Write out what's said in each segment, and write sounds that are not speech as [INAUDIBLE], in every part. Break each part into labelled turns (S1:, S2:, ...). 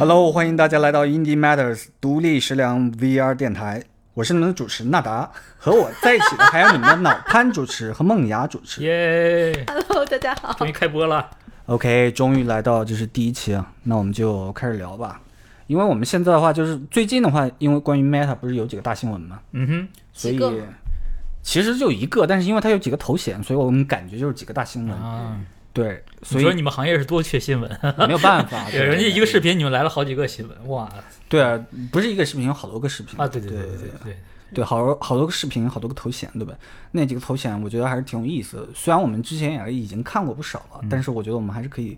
S1: Hello，欢迎大家来到 Indie Matters 独立食粮 VR 电台，我是你们的主持纳达，和我在一起的还有你们的脑瘫主持和梦雅主持。
S2: 耶
S3: ！Hello，大家好。
S2: 终于开播了。
S1: OK，终于来到这是第一期啊，那我们就开始聊吧。因为我们现在的话，就是最近的话，因为关于 Meta 不是有几个大新闻嘛，
S2: 嗯哼，
S1: 所以其实就一个，但是因为它有几个头衔，所以我们感觉就是几个大新闻。
S2: 啊，
S1: 对，所以
S2: 你说你们行业是多缺新闻，[LAUGHS]
S1: 没有办法，[LAUGHS]
S2: 对，人家一个视频你们来了好几个新闻，哇
S1: 对啊，不是一个视频，有好多个视频
S2: 啊！对对
S1: 对
S2: 对对对，
S1: 对，好多好多个视频，好多个头衔，对吧？那几个头衔我觉得还是挺有意思的。虽然我们之前也已经看过不少了，但是我觉得我们还是可以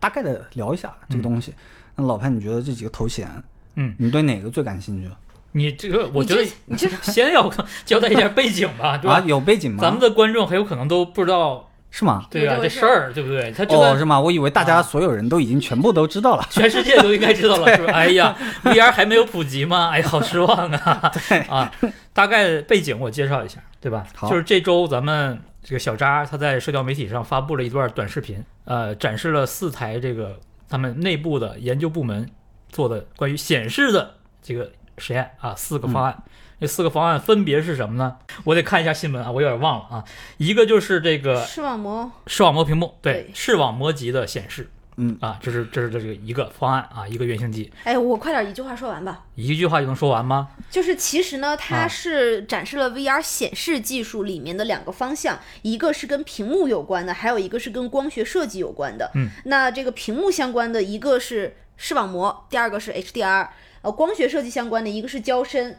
S1: 大概的聊一下这个东西。那老潘，你觉得这几个头衔，
S2: 嗯，
S1: 你对哪个最感兴趣？
S2: 你这个我觉得
S3: 你这 [LAUGHS]
S2: 先要交代一下背景吧，对
S1: 啊，
S2: 吧？
S1: 有背景吗？
S2: 咱们的观众很有可能都不知道，
S1: 是吗？
S2: 对
S3: 啊？这事
S2: 儿对不对？他这
S1: 哦，是吗？我以为大家所有人都已经全部都知道了。[LAUGHS]
S2: 全世界都应该知道了，[LAUGHS] 是吧？哎呀，VR 还没有普及吗？哎呀，好失望啊！[LAUGHS]
S1: 对
S2: 啊，大概背景我介绍一下，对吧？
S1: 好
S2: 就是这周咱们这个小扎他在社交媒体上发布了一段短视频，呃，展示了四台这个他们内部的研究部门做的关于显示的这个实验啊，四个方案。这四个方案分别是什么呢？我得看一下新闻啊，我有点忘了啊。一个就是这个
S3: 视网膜，
S2: 视网膜屏幕，对
S3: 对
S2: 视网膜级的显示，
S1: 嗯
S2: 啊，这是这是这个一个方案啊，一个原型机，
S3: 哎，我快点一句话说完吧。
S2: 一句话就能说完吗？
S3: 就是其实呢，它
S2: 啊
S3: 是展示了 VR 显示技术里面的两个方向，一个是跟屏幕有关的，还有一个是跟光学设计有关的。
S2: 嗯，
S3: 那这个屏幕相关的一个是视网膜，第二个是 HDR。呃，光学设计相关的一个是焦深，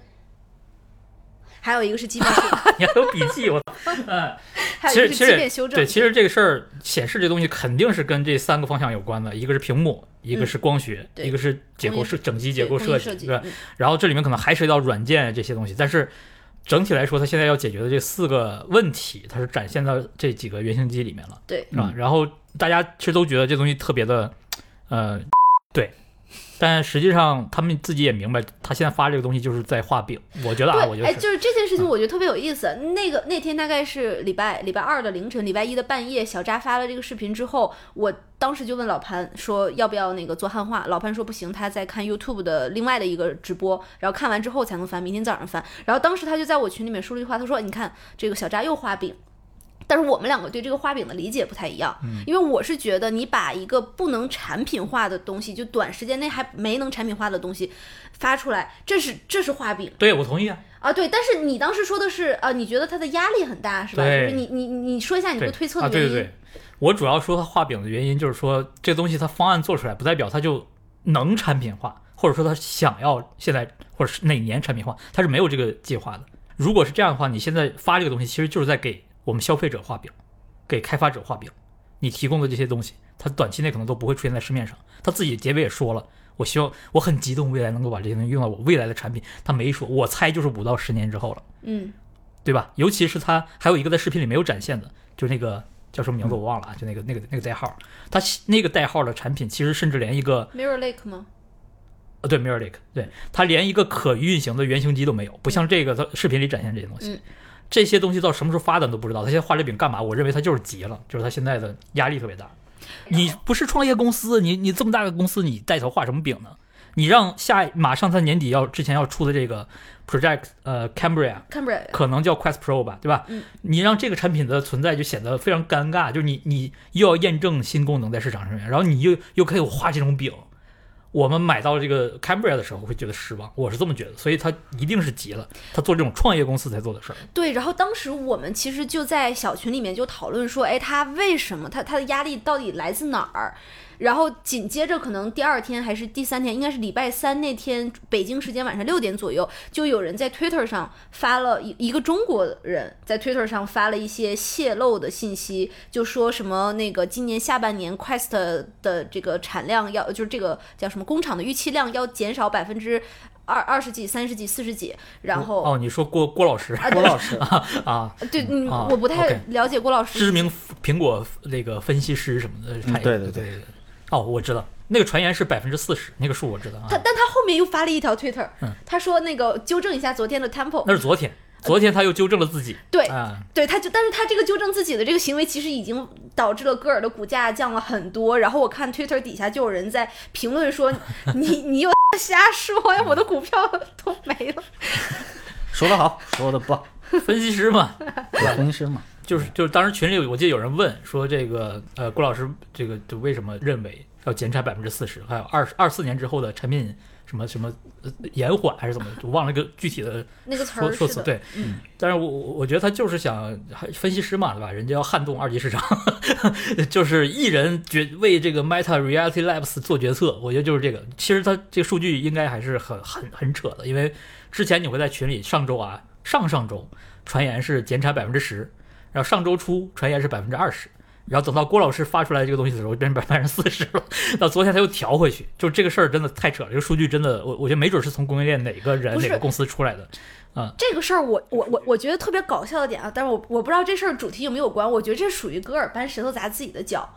S3: 还有一个是基面修，[LAUGHS]
S2: 你还有笔记，我操！嗯，[LAUGHS]
S3: 还
S2: 其实其
S3: 有一个是基面
S2: 实
S3: 修正。
S2: 对，其实这个事儿显示这东西肯定是跟这三个方向有关的，一个是屏幕，一个是光学，
S3: 对
S2: 一个是结构设整机结构设计，
S3: 计，
S2: 对吧？
S3: 嗯
S2: 然后这里面可能还涉及到软件这些东西，但是整体来说，它现在要解决的这四个问题，它是展现到这几个原型机里面了，
S3: 对，
S2: 是吧？然后大家其实都觉得这东西特别的，呃，对。但实际上，他们自己也明白，他现在发这个东西就是在画饼。我觉得啊，我觉得，
S3: 就是这件事情，我觉得特别有意思。那个那天大概是礼拜礼拜二的凌晨，礼拜一的半夜，小扎发了这个视频之后，我当时就问老潘说要不要那个做汉化，老潘说不行，他在看 YouTube 的另外的一个直播，然后看完之后才能翻，明天早上翻。然后当时他就在我群里面说了一句话，他说：“你看这个小扎又画饼。”但是我们两个对这个画饼的理解不太一样，因为我是觉得你把一个不能产品化的东西，就短时间内还没能产品化的东西发出来，这是这是画饼。
S2: 对我同意啊。
S3: 啊，对，但是你当时说的是，啊，你觉得它的压力很大，是吧？就是你你你说一下你
S2: 对
S3: 会推测
S2: 啊，
S3: 的原因。
S2: 对对对，我主要说它画饼的原因就是说，这东西它方案做出来，不代表它就能产品化，或者说它想要现在或者是哪年产品化，它是没有这个计划的。如果是这样的话，你现在发这个东西，其实就是在给我们消费者画饼，给开发者画饼。你提供的这些东西，它短期内可能都不会出现在市面上。他自己结尾也说了，我希望我很激动，未来能够把这些东西用到我未来的产品。他没说，我猜就是五到十年之后了。
S3: 嗯，
S2: 对吧？尤其是他还有一个在视频里没有展现的，就是那个叫什么名字我忘了啊，就那个那个那个代号，他那个代号的产品其实甚至连一个
S3: Mirror Lake 吗？
S2: 呃对 Mirror Lake，对它连一个可运行的原型机都没有，不像这个它视频里展现这些东西。
S3: 嗯
S2: 这些东西到什么时候发展都不知道，他现在画这饼干嘛？我认为他就是急了，就是他现在的压力特别大。你不是创业公司，你你这么大个公司，你带头画什么饼呢？你让下马上在年底要之前要出的这个 Project 呃
S3: Cambria，Cambria
S2: 可能叫 Quest Pro 吧，对吧？
S3: 嗯，
S2: 你让这个产品的存在就显得非常尴尬，就是你你又要验证新功能在市场上面，然后你又又可以画这种饼，我们买到这个 Cambria 的时候会觉得失望，我是这么觉得，所以他一定是急了，他做这种创业公司才做的事儿。
S3: 对，然后当时我们其实就在小群里面就讨论说，哎，他为什么他他的压力到底来自哪儿？然后紧接着可能第二天还是第三天，应该是礼拜三那天北京时间晚上六点左右，就有人在 Twitter 上发了一一个中国人在 Twitter 上发了一些泄露的信息，就说什么那个今年下半年 Quest 的这个产量要就是这个叫什么工厂的预期量要减少百分之二二十几、三十几、四十几，然后
S2: 哦，你说郭郭老师
S3: 啊
S1: 郭老师，[LAUGHS]
S2: 啊，
S3: 对，嗯，
S2: 啊
S3: 我不太了解郭老师。
S2: 知名苹果那个分析师什么的，产业
S1: 对。对
S2: 对对。哦，我知道那个传言是百分之四十，那个数我知道啊
S3: 他，。但他后面又发了一条 Twitter，、
S2: 嗯
S3: 他说那个纠正一下昨天的 Temple，
S2: 那是昨天，昨天他又纠正了自己。
S3: 对
S2: 啊，
S3: 对，他就但是他这个纠正自己的这个行为其实已经导致了戈尔的股价降了很多。然后我看 Twitter 底下就有人在评论说：“你 [LAUGHS] 你又瞎说呀，我的股票都没了。[LAUGHS]
S1: 说得好，说得棒，
S2: 分析师嘛，
S1: 对分析师嘛，
S2: 就是就是当时群里我记得有人问说这个呃郭老师这个就为什么认为要减产百分之四十，还有二二四年之后的产品什么什么呃延缓还是怎么，我忘了个具体的 [LAUGHS] ”
S3: 那个词
S2: 说说辞。对，
S3: 嗯
S2: 但是我我我觉得他就是想还分析师嘛，对吧？人家要撼动二级市场，[LAUGHS] 就是一人决为这个 Meta Reality Labs 做决策，我觉得就是这个。其实他这个数据应该还是很很很扯的，因为之前你会在群里上周啊上上周传言是减产百分之十，然后上周初传言是百分之二十。然后等到郭老师发出来这个东西的时候，变成百分之四十了。[LAUGHS] 到昨天他又调回去，就这个事儿真的太扯了。这个数据真的，我我觉得没准是从供应链哪个人哪个公司出来的。
S3: 这个事儿我我我我觉得特别搞笑的点啊，但是我我不知道这事儿主题有没有关，我觉得这属于戈尔搬石头砸自己的脚。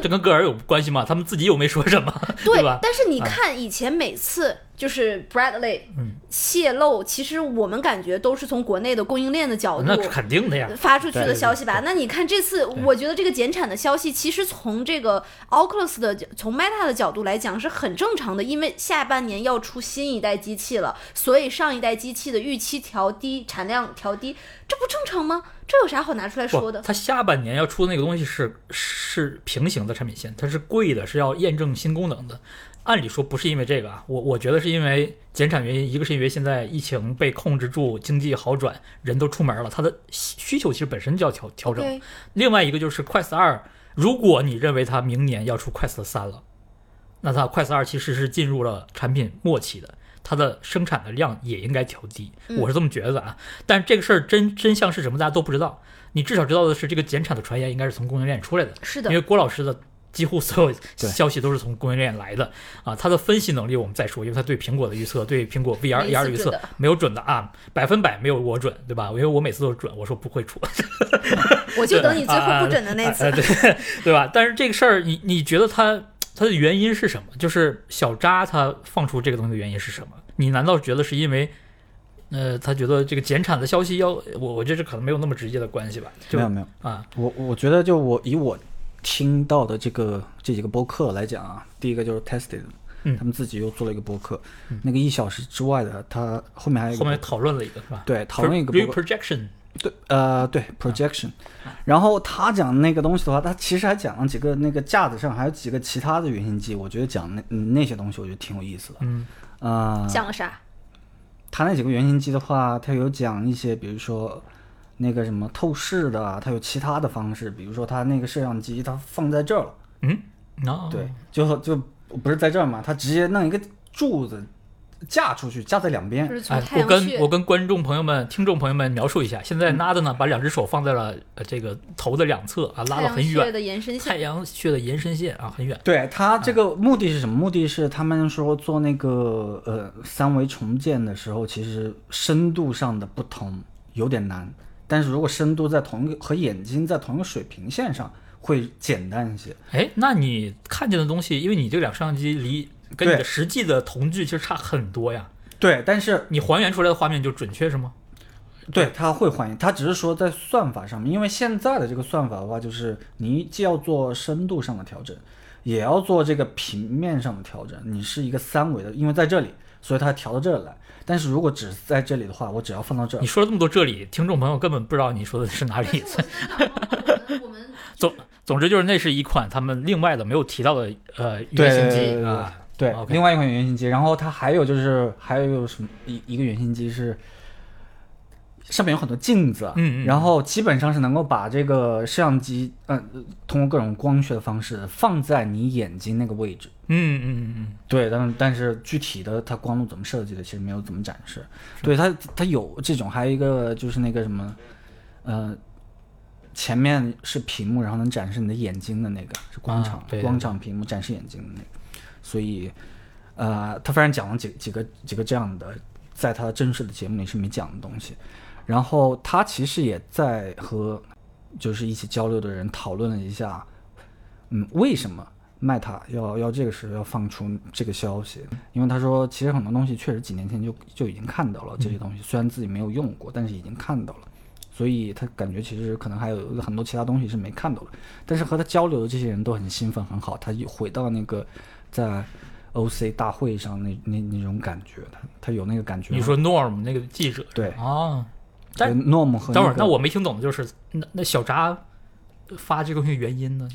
S2: 这跟戈尔有关系吗？他们自己又没说什么，[LAUGHS] 对吧？
S3: 但是你看以前每次就是 Bradley
S2: 嗯
S3: 泄露，其实我们感觉都是从国内的供应链的角度
S2: 那肯定的呀。
S3: 发出去的消息吧？那你看这次，我觉得这个减产的消息，其实从这个 Oculus 的从 Meta 的角度来讲是很正常的，因为下半年要出新一代机器了，所以上一代机器的预期调低，产量调低，这不正常吗？这有啥好拿出来说，的？
S2: 它下半年要出的那个东西是是平行的产品线，它是贵的，是要验证新功能的。按理说不是因为这个啊，我我觉得是因为减产原因，一个是因为现在疫情被控制住，经济好转，人都出门了，它的需需求其实本身就要调调整。另外一个就是 Quest 二，如果你认为它明年要出 Quest 三了，那它 Quest 二其实是进入了产品末期的，它的生产的量也应该调低，
S3: 嗯
S2: 我是这么觉得的啊。但是这个事儿真真相是什么，大家都不知道。你至少知道的是，这个减产的传言应该是从供应链出来的，
S3: 是的
S2: 因为郭老师的。几乎所有消息都是从供应链来的啊，他的分析能力我们再说，因为他对苹果的预测，对苹果 VR、
S3: 没一
S2: AR 预测没有准的啊，百分百没有我准，对吧？因为我每次都是准，我说不会出，[LAUGHS]
S3: 我就等你最后不准的那次
S2: 啊啊。对 [LAUGHS] 对吧？但是这个事儿，你你觉得他他的原因是什么？就是小扎他放出这个东西的原因是什么？你难道觉得是因为，呃，他觉得这个减产的消息要我？我觉得这可能没有那么直接的关系吧？就
S1: 没有没有，
S2: 啊，
S1: 我我觉得就我以我听到的这个这几个播客来讲啊，第一个就是 Tested，
S2: 嗯
S1: 他们自己又做了一个播客，那个一小时之外的，他后面还有一个
S2: 后面讨论了一个是吧？
S1: 对讨论一个播客
S2: reprojection，
S1: 对，呃，对 projection，、然后他讲那个东西的话，他其实还讲了几个那个架子上还有几个其他的原型机，我觉得讲那嗯那些东西我觉得挺有意思的。
S2: 嗯
S1: 啊、
S3: 讲了啥？
S1: 他那几个原型机的话，他有讲一些，比如说那个什么透视的啊，它有其他的方式，比如说它那个摄像机它放在这儿了，
S2: 嗯，那
S1: 对，就就不是在这儿嘛，它直接弄一个柱子架出去，架在两边
S2: 哎，我跟我跟观众朋友们、听众朋友们描述一下，现
S1: 嗯
S2: 在 Nada 呢，把两只手放在了呃这个头的两侧啊，拉
S3: 太阳
S2: 得很远，
S3: 穴的延伸
S2: 太。阳穴的延伸线啊，很远。
S1: 对它这个目的是什么？目的是他们说做那个呃三维重建的时候，其实深度上的不同有点难，但是如果深度在同一个和眼睛在同一个水平线上，会简单一些。
S2: 哎，那你看见的东西，因为你这两摄像机离跟你的实际的瞳距其实差很多呀，
S1: 对，但是
S2: 你还原出来的画面就准确是吗？
S1: 对它会还原，它只是说在算法上面，因为现在的这个算法的话，就是你既要做深度上的调整，也要做这个平面上的调整。你是一个三维的，因为在这里，所以它调到这儿来。但是如果只在这里的话，我只要放到这儿
S2: 你，说了这么多这里，听众朋友根本不知道你说的是哪里。
S3: 我 [LAUGHS] 们
S2: 总总之就是那是一款他们另外的没有提到的呃原型机啊。
S1: 对，另外一款原型机，然后它还有就是还有什么一一个原型机是上面有很多镜子，
S2: 嗯嗯
S1: 然后基本上是能够把这个摄像机，嗯、通过各种光学的方式放在你眼睛那个位置。
S2: 嗯嗯嗯嗯，
S1: 对，但是但是具体的它光路怎么设计的，其实没有怎么展示。对它它有这种，还有一个就是那个什么，呃，前面是屏幕，然后能展示你的眼睛的那个是光场、
S2: 啊对对
S1: 光场屏幕展示眼睛的那个。所以，呃，他反正讲了几几个几个这样的，在他正式的节目里是没讲的东西。然后他其实也在和就是一起交流的人讨论了一下，嗯，为什么 Meta 要要这个时候要放出这个消息？因为他说，其实很多东西确实几年前就就已经看到了这些东西，虽然自己没有用过，但是已经看到了。所以他感觉其实可能还有很多其他东西是没看到的。但是和他交流的这些人都很兴奋，很好。他一回到那个在 OC 大会上那那那种感觉，他他有那个感觉。
S2: 你说 Norm 那个记者
S1: 对
S2: 啊？但
S1: Norm 和、那个、
S2: 等会儿，那我没听懂的就是那那小扎发这个东西原因呢？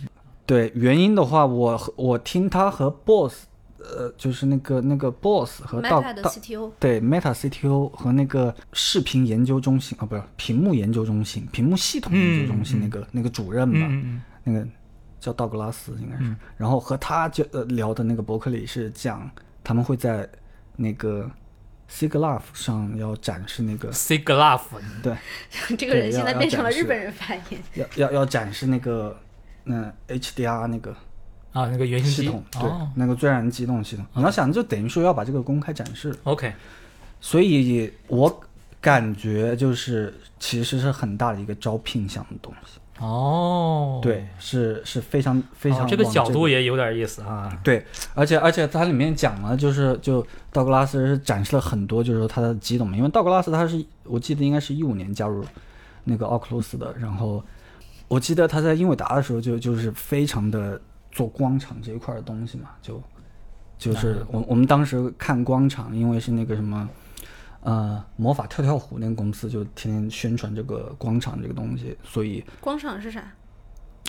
S1: 对原因的话，我我听他和 Boss。呃，就是那个那个 boss 和到
S3: Meta 的 CTO
S1: 对 Meta CTO 和那个视频研究中心啊，不是屏幕研究中心，屏幕系统研究中心那个、那个主任吧，
S2: 嗯
S1: 那个叫道格拉斯应该是。然后和他就呃聊的那个伯克利是讲他们会在那个 SIGLAF 上要展示那个
S2: SIGLAF，
S1: 对，[LAUGHS]
S3: 这个人现在变成了日本人发音，
S1: 要要要展示那个嗯 HDR 那个。
S2: 啊，那个原型
S1: 系统对，那个最让人激动的系统，你要想，就等于说要把这个公开展示。
S2: OK，
S1: 所以我感觉就是其实是很大的一个招聘项的东西。
S2: 哦，
S1: 对，是是非常非常、
S2: 哦、这个角度也有点意思啊。
S1: 对，而且而且它里面讲了，就是就道格拉斯是展示了很多，就是说他的激动嘛，因为道格拉斯他是我记得应该是一五年加入那个奥克鲁斯的，然后我记得他在英伟达的时候就就是非常的。做光场这一块的东西嘛，就就是我我们当时看光场，因为是那个什么，呃，魔法跳跳虎那个公司就天天宣传这个广场这个东西，所以
S3: 广场是啥？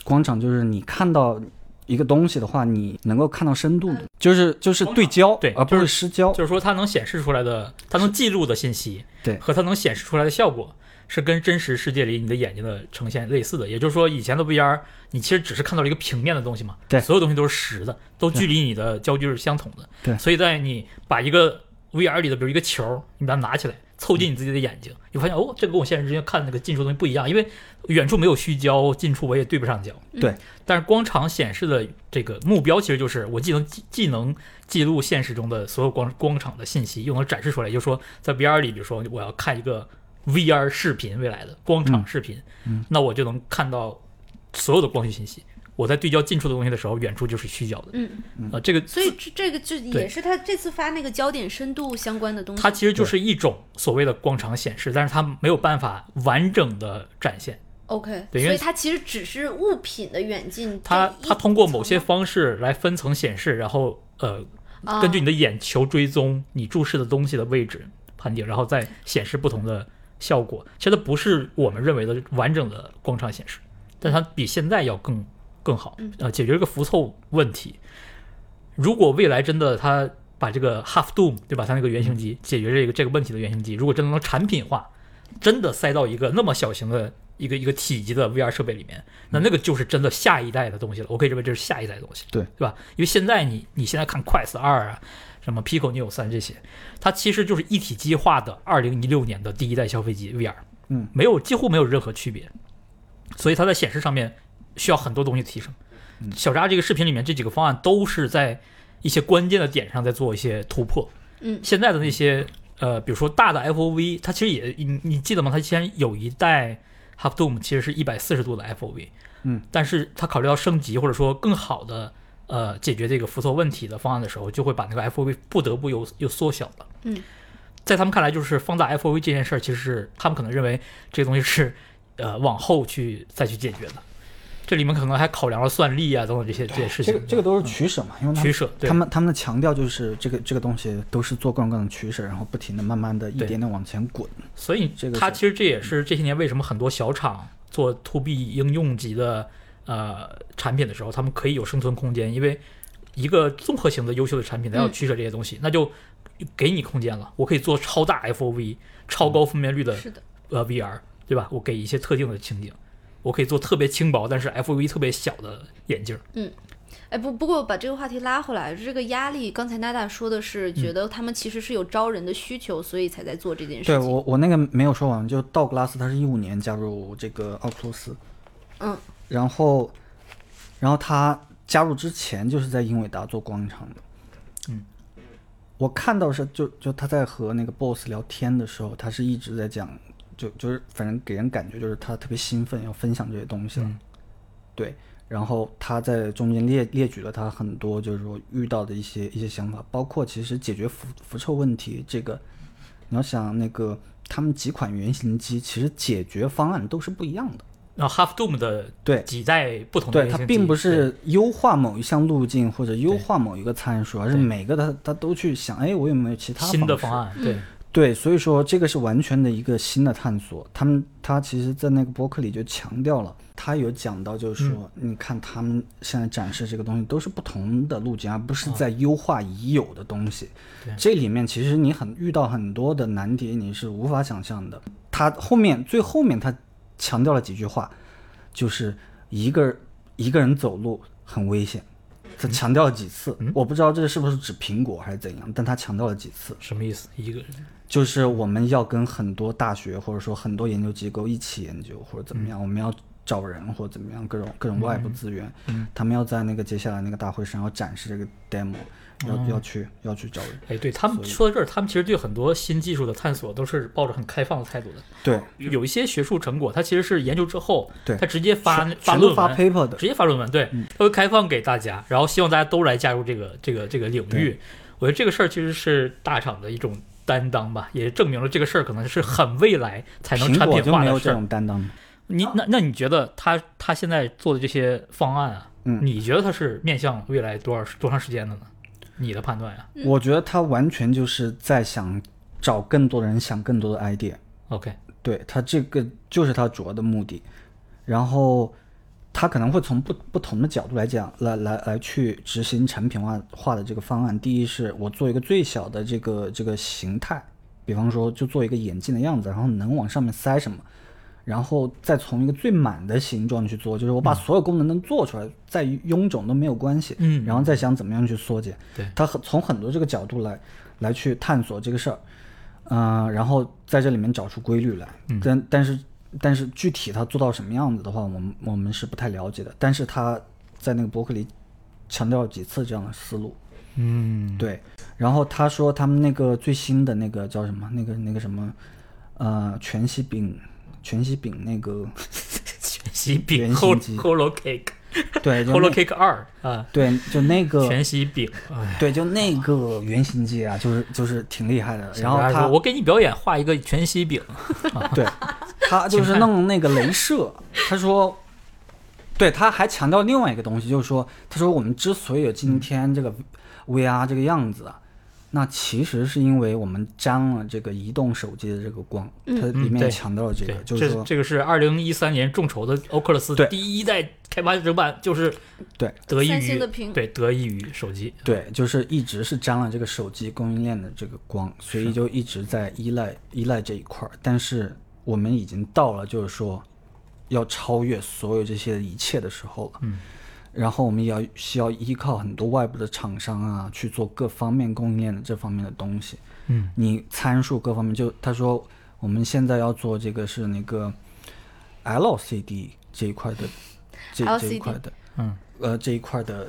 S1: 广场就是你看到一个东西的话，你能够看到深度的，就是就是对焦，
S2: 对，
S1: 而不是失焦，
S2: 就是说它能显示出来的，它能记录的信息，
S1: 对，
S2: 和它能显示出来的效果。是跟真实世界里你的眼睛的呈现类似的，也就是说，以前的 VR 你其实只是看到了一个平面的东西嘛，
S1: 对，
S2: 所有东西都是实的，都距离你的焦距是相同的，
S1: 对，
S2: 所以在你把一个 VR 里的，比如一个球，你把它拿起来，凑近你自己的眼睛，你发现哦，这个跟我现实之间看那个近处东西不一样，因为远处没有虚焦，近处我也对不上焦，
S1: 对，
S2: 但是光场显示的这个目标其实就是我既能既能记录现实中的所有光光场的信息，又能展示出来，就是说在 VR 里，比如说我要看一个。VR 视频未来的光场视频，
S1: 嗯，
S2: 那我就能看到所有的光学信息。我在对焦近处的东西的时候，远处就是虚焦的。
S3: 嗯
S2: 呃，这个
S3: 所以这这个就也是他这次发那个焦点深度相关的东西。
S2: 它其实就是一种所谓的光场显示，但是它没有办法完整的展现。
S3: OK，
S2: 对，
S3: 所以它其实只是物品的远近。
S2: 它它通过某些方式来分层显示，然后呃，
S3: 啊、
S2: 根据你的眼球追踪你注视的东西的位置判定，然后再显示不同的。效果其实它不是我们认为的完整的光场显示，但它比现在要更更好，呃，解决这个浮凑问题。如果未来真的它把这个 Half Dome 对吧，它那个原型机解决这个这个问题的原型机，如果真的能产品化，真的塞到一个那么小型的一个一个体积的 VR 设备里面，那那个就是真的下一代的东西了。我可以认为这是下一代的东西，
S1: 对
S2: 对吧？因为现在你你现在看 Quest 二啊。什么 Pico Neo 三这些，它其实就是一体机化的二零一六年的第一代消费机 VR，
S1: 嗯，
S2: 没有几乎没有任何区别，所以它在显示上面需要很多东西提升。
S1: 嗯、
S2: 小扎这个视频里面这几个方案都是在一些关键的点上在做一些突破。
S3: 嗯，
S2: 现在的那些呃，比如说大的 FOV，它其实也你你记得吗？它之前有一代 Half Dome 其实是一百四十度的 FOV，
S1: 嗯，
S2: 但是它考虑到升级或者说更好的。呃，解决这个浮凑问题的方案的时候，就会把那个 FOV 不得不又又缩小了。
S3: 嗯，
S2: 在他们看来，就是放大 FOV 这件事儿，其实是他们可能认为这个东西是呃往后去再去解决的。这里面可能还考量了算力啊等等这些这些事情。
S1: 这个这个都是取舍嘛，因为
S2: 取舍。
S1: 他们他们的强调就是这个这个东西都是做各种各样的取舍，然后不停的慢慢的一点点往前滚。
S2: 所以这个它其实这也是这些年为什么很多小厂做 To B 应用级的。呃，产品的时候，他们可以有生存空间，因为一个综合型的优秀的产品，它要取舍这些东西，
S3: 嗯、
S2: 那就给你空间了。我可以做超大 FOV、超高分辨率的，
S3: 是的，
S2: 呃 VR，对吧？我给一些特定的情景，我可以做特别轻薄但是 FOV 特别小的眼镜。
S3: 嗯，哎不，不过把这个话题拉回来，这个压力，刚才娜娜说的是觉得他们其实是有招人的需求，所以才在做这件事情。
S1: 对我我那个没有说完，就道格拉斯他是一五年加入这个奥克鲁斯，
S3: 嗯。
S1: 然后，然后他加入之前就是在英伟达做光场的，
S2: 嗯，
S1: 我看到是就就他在和那个 boss 聊天的时候，他是一直在讲，就就是反正给人感觉就是他特别兴奋要分享这些东西了，
S2: 嗯、
S1: 对，然后他在中间列列举了他很多就是说遇到的一些一些想法，包括其实解决辐辐臭问题这个你要想那个他们几款原型机，其实解决方案都是不一样的。
S2: 然后 Half Dome 的
S1: 对
S2: 几代不同的
S1: 对，它并不是优化某一项路径或者优化某一个参数，而是每个它它都去想，哎，我有没有其他
S2: 新的
S1: 方
S2: 案，对，
S1: 对，所以说这个是完全的一个新的探索。他们他其实，在那个博客里就强调了，他有讲到，就是说，你看他们现在展示这个东西都是不同的路径，而不是在优化已有的东西。
S2: 对
S1: 这里面其实你很遇到很多的难题，你是无法想象的。他后面最后面他强调了几句话，就是一个一个人走路很危险。他强调了几次，我不知道这是不是指苹果还是怎样，但他强调了几次。
S2: 什么意思？一个人。
S1: 就是我们要跟很多大学或者说很多研究机构一起研究或者怎么样，我们要找人或者怎么样，各种各种外部资源，他们要在那个接下来那个大会上要展示这个 demo，要、要去要去找人。
S2: 哎，对他们说到这儿，他们其实对很多新技术的探索都是抱着很开放的态度的。
S1: 对，
S2: 有一些学术成果，它其实是研究之后，
S1: 对
S2: 他直接发发论文
S1: ，paper 的，
S2: 直接发论文，对，它会开放给大家，然后希望大家都来加入这个这个这个领域。我觉得这个事儿其实是大厂的一种担当吧，也证明了这个事儿可能是很未来才能产品化的事儿。
S1: 没有这种担当。
S2: 你那那你觉得他他现在做的这些方案啊，
S1: 嗯
S2: 你觉得他是面向未来多少多长时间的呢？你的判断呀、
S1: 我觉得他完全就是在想找更多的人想更多的
S2: idea，OK，
S1: 对他这个就是他主要的目的，然后他可能会从不不同的角度来讲，来来来去执行产品化化的这个方案。第一是我做一个最小的这个这个形态，比方说就做一个眼镜的样子，然后能往上面塞什么，然后再从一个最满的形状去做，就是我把所有功能能做出来，再臃肿都没有关系，
S2: 嗯
S1: 然后再想怎么样去缩减。
S2: 对
S1: 他很从很多这个角度来来去探索这个事儿，嗯、然后在这里面找出规律来。
S2: 嗯
S1: 但但是但是具体他做到什么样子的话，我们我们是不太了解的。但是他在那个博客里强调了几次这样的思路，
S2: 嗯，
S1: 对。然后他说他们那个最新的那个叫什么？那个那个什么？呃，全息饼，全息饼那个，
S2: 全息饼
S1: 原
S2: Holo
S1: 型机
S2: Holo Cake
S1: 对，就
S2: Holo
S1: 那
S2: Cake 二啊，
S1: 对，就那个，
S2: 全息饼。哎，
S1: 对，就那个原型机啊，就是就是挺厉害的。然后他
S2: 说我给你表演画一个全息饼，[LAUGHS]
S1: 对，他就是弄那个镭射。他说，对，他还强调另外一个东西，就是说，他说我们之所以有今天这个 VR 这个样子啊，那其实是因为我们沾了这个移动手机的这个光，它里面强调了这个，
S2: 对，
S1: 就是说，
S2: 这这个是二零一三年众筹的欧克勒斯
S1: 对
S2: 第一代开发者版，就是
S1: 对
S2: 得益于
S3: 星的屏
S2: 对得益于手机，
S1: 对，就是一直是沾了这个手机供应链的这个光，所以就一直在依赖依赖这一块儿。但是我们已经到了就是说要超越所有这些一切的时候了。
S2: 嗯。
S1: 然后我们也要需要依靠很多外部的厂商啊，去做各方面供应链的这方面的东西。
S2: 嗯，
S1: 你参数各方面，就他说我们现在要做这个是那个 LCD 这一块的这这一块的，
S2: 嗯，
S1: 呃这一块的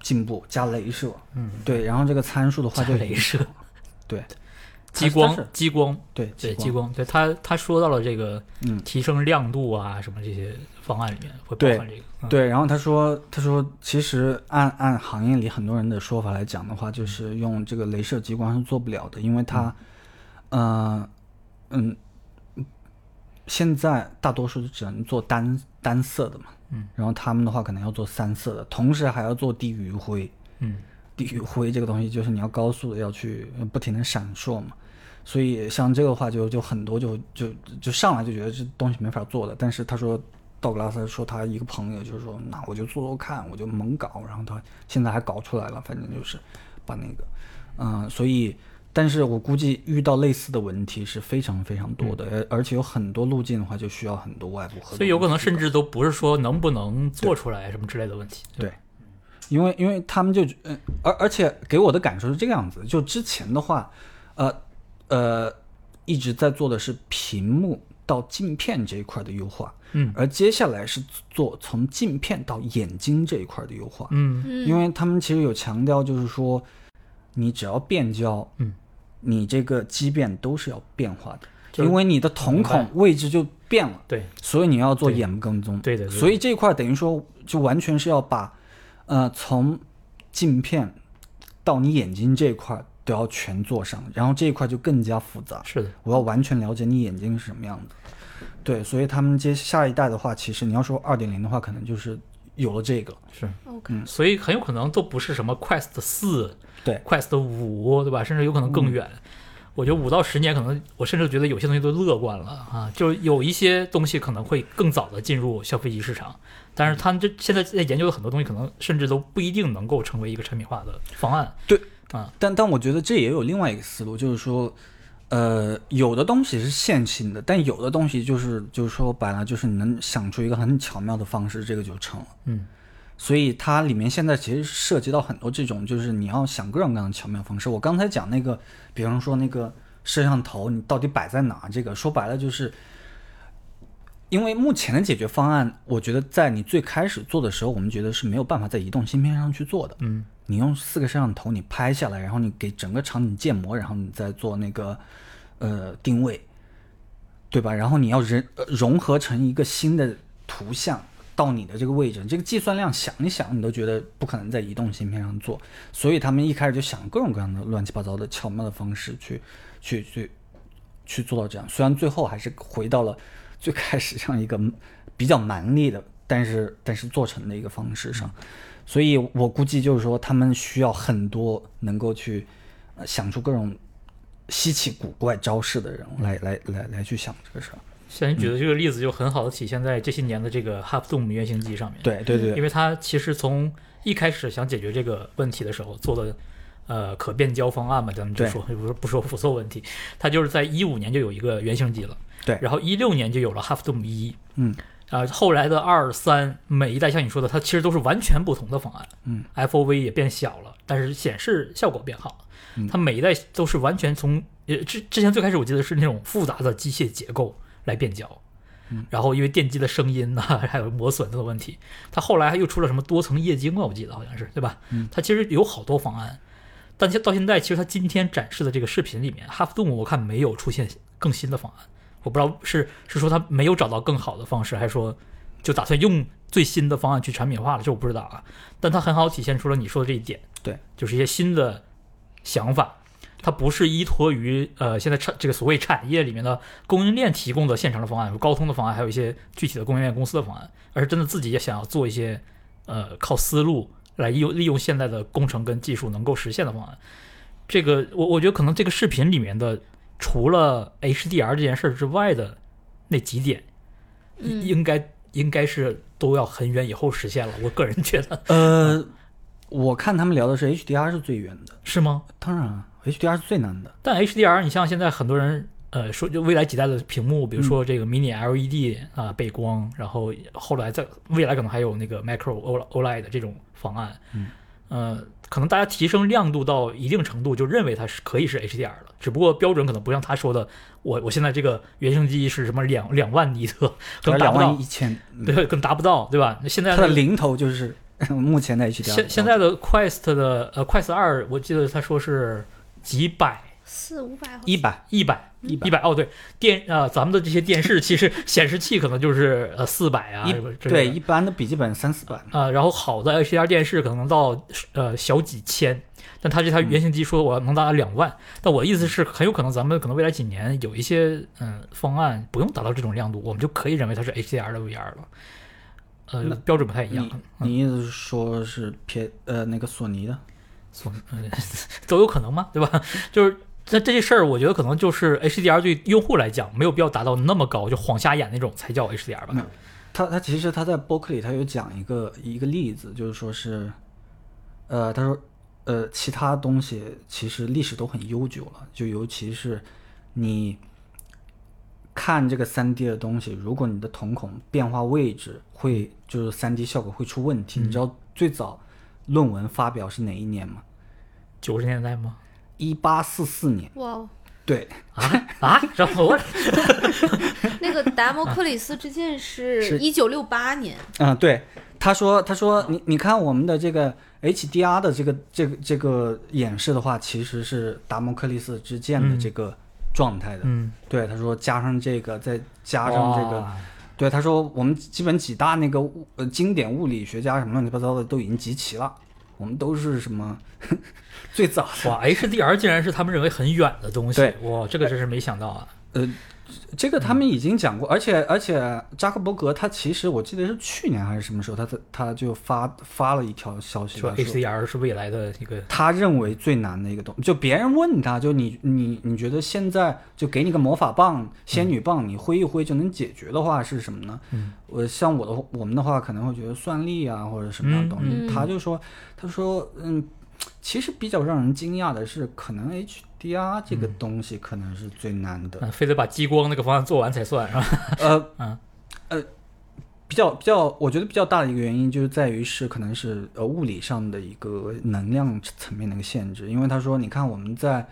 S1: 进步加镭射，嗯，对，然后这个参数的话就
S2: 镭射，
S1: 对，
S2: 激光激光，
S1: 对
S2: 对激光，对他他说到了这个
S1: 嗯。
S2: 提升亮度啊什么这些方案里面会包含这个，嗯。
S1: 对，然后他说，他说，其实按按行业里很多人的说法来讲的话，就是用这个镭射激光是做不了的，因为它，呃，嗯，现在大多数只能做单单色的嘛，
S2: 嗯，
S1: 然后他们的话可能要做三色的，同时还要做低余灰，
S2: 嗯。
S1: 低余灰这个东西就是你要高速的要去不停的闪烁嘛，所以像这个话就就很多就就就上来就觉得这东西没法做的，但是他说道格拉斯说他一个朋友就是说那我就做做看，我就猛搞，然后他现在还搞出来了，反正就是把那个，嗯、所以。但是我估计遇到类似的问题是非常非常多的，而而且有很多路径的话就需要很多外部合作，
S2: 所以有可能甚至都不是说能不能做出来什么之类的问题，
S1: 对，因为因为他们就嗯，而而且给我的感受是这个样子，就之前的话，呃呃，一直在做的是屏幕到镜片这一块的优化，
S2: 嗯。
S1: 而接下来是做从镜片到眼睛这一块的优化，
S2: 嗯。
S3: 嗯。
S1: 因为他们其实有强调，就是说你只要变焦，
S2: 嗯，
S1: 你这个畸变都是要变化的，因为你的瞳孔位置就变了。
S2: 对。
S1: 所以你要做眼部跟踪，
S2: 对的对的
S1: 所以这一块等于说就完全是要把，呃，从镜片到你眼睛这一块都要全做上，然后这一块就更加复杂。
S2: 是的，
S1: 我要完全了解你眼睛是什么样的。对，所以他们接下一代的话，其实你要说二点零的话，可能就是有了这个。
S2: 是
S3: ，OK，
S2: 所以很有可能都不是什么 Quest 四、
S1: 对
S2: Quest 五，对吧？甚至有可能更远。我觉得五到十年，可能我甚至觉得有些东西都乐观了啊，就是有一些东西可能会更早的进入消费级市场，但是他们这现在在研究的很多东西，可能甚至都不一定能够成为一个产品化的方案。
S1: 但但我觉得这也有另外一个思路，就是说，呃，有的东西是线性的，但有的东西就是就是说白了，就是你能想出一个很巧妙的方式，这个就成了。
S2: 嗯，
S1: 所以它里面现在其实涉及到很多这种，就是你要想各种各样的巧妙方式。我刚才讲那个，比方说那个摄像头，你到底摆在哪？这个说白了就是。因为目前的解决方案，我觉得在你最开始做的时候，我们觉得是没有办法在移动芯片上去做的。
S2: 嗯，
S1: 你用四个摄像头，你拍下来，然后你给整个场景建模，然后你再做那个呃定位，对吧？然后你要人、呃融合成一个新的图像到你的这个位置，这个计算量想一想，你都觉得不可能在移动芯片上做，所以他们一开始就想各种各样的乱七八糟的巧妙的方式去去去去做到这样。虽然最后还是回到了最开始这样一个比较蛮力的，但是但是做成的一个方式上。所以我估计就是说，他们需要很多能够去、呃、想出各种稀奇古怪招式的人来来来来去想这个事儿。
S2: 像你举的这个例子就很好的体现在这些年的这个 Half Dome 原型机上面。
S1: 对对对，
S2: 因为它其实从一开始想解决这个问题的时候做的，呃，可变焦方案嘛，咱们就说不是不说不做问题，它就是在一五年就有一个原型机了，
S1: 对。
S2: 然后一六年就有了 Half Dome 一，
S1: 嗯，
S2: 啊、后来的二三每一代像你说的，它其实都是完全不同的方案，
S1: 嗯
S2: ，FOV 也变小了，但是显示效果变好它每一代都是完全从呃之之前最开始我记得是那种复杂的机械结构来变焦。然后因为电机的声音呐、[LAUGHS] 还有磨损等等问题，它后来又出了什么多层液晶啊，我记得好像是对吧？
S1: 嗯
S2: 它其实有好多方案，但现到现在，其实它今天展示的这个视频里面，Half Dome 我看没有出现更新的方案，我不知道是是说他没有找到更好的方式，还是说就打算用最新的方案去产品化了，这我不知道啊。但它很好体现出了你说的这一点，
S1: 对，
S2: 就是一些新的想法。它不是依托于呃现在产这个所谓产业里面的供应链提供的现成的方案，有高通的方案，还有一些具体的供应链公司的方案，而是真的自己也想要做一些呃靠思路来利用利用现在的工程跟技术能够实现的方案。这个我我觉得可能这个视频里面的除了 HDR 这件事儿之外的那几点，应
S3: 嗯
S2: 应该应该是都要很远以后实现了。我个人觉得
S1: 呃，我看他们聊的是 HDR 是最远的，
S2: 是吗？
S1: 当然啊 HDR 是最难的。
S2: 但 HDR，你像现在很多人呃说，就未来几代的屏幕，比如说这个 Mini LED 啊、背光，然后后来在未来可能还有那个 micro OL- OLED 这种方案，
S1: 嗯，
S2: 呃，可能大家提升亮度到一定程度，就认为它是可以是 HDR 了，只不过标准可能不像他说的，我我现在这个原型机是什么两两万尼特，可能达不到对，可能达不到，对吧？那现在的
S1: 零头就是 [LAUGHS] 目前的 HDR。
S2: 现现在的 Quest 的呃 Quest 二，我记得他说是几百。
S3: 四五百
S1: 一百
S2: 一百
S1: 一百
S2: 一百哦，对电啊、咱们的这些电视其实显示器可能就是呃四百啊，
S1: 对一般的笔记本三四百。
S2: 啊、然后好的 HDR 电视可能到呃小几千，但它这台原型机说我能达到两万，但我的意思是很有可能咱们可能未来几年有一些嗯、方案不用达到这种亮度，我们就可以认为它是 HDR 的 VR 了，呃
S1: 那
S2: 标准不太一样
S1: 你，你意思是说是偏呃那个索尼的？
S2: 索呃 [LAUGHS] 都有可能吗，对吧？[LAUGHS] 就是。这这些事儿，我觉得可能就是 HDR 对用户来讲没有必要达到那么高，就晃瞎眼那种才叫 HDR 吧。
S1: 他他其实他在播客里他有讲一个一个例子，就是说是，呃，他说，呃，其他东西其实历史都很悠久了，就尤其是你看这个三 D 的东西，如果你的瞳孔变化位置会就是三 D 效果会出问题。你知道最早论文发表是哪一年吗？
S2: 九十年代吗？
S1: 一八四四年。
S3: 哇哦，
S1: 对，
S2: 啊？啊！然后我 [LAUGHS]
S3: 那个达摩克里斯之剑是
S1: 是。
S3: 一九六八年，
S1: 嗯，对，他说，他说，你你看我们的这个 HDR 的这个这个这个演示的话，其实是达摩克里斯之剑的
S2: 嗯。
S1: 这个状态的。
S2: 嗯，
S1: 对，他说加上这个，再加上这个，对，他说我们基本几大那个物呃经典物理学家什么乱七八糟的都已经集齐了。我们都是什么 [LAUGHS] 最早的。
S2: 哇，HDR 竟然是他们认为很远的东西，
S1: 对
S2: 哇，这个真是没想到啊。
S1: 呃，这个他们已经讲过，而且而且扎克伯格他其实我记得是去年还是什么时候，他他他就发发了一条消息
S2: 说
S1: 他说
S2: HDR 是未来的一个，
S1: 他认为最难的一个东就别人问他就你你你觉得现在就给你个魔法棒、仙女棒，你挥一挥就能解决的话是什么呢？
S2: 嗯，
S1: 我像我的我们的话可能会觉得算力啊或者什么样的东西，
S3: 嗯嗯
S1: 他就说他说嗯，其实比较让人惊讶的是，可能 HDR 这个东西可能是最难的。
S2: 嗯，非得把激光那个方案做完才算是吧？
S1: 呃，[LAUGHS]
S2: 嗯
S1: 呃，比较比较，我觉得比较大的一个原因就是在于是可能是呃物理上的一个能量层面的一个限制，因为他说，你看我们在，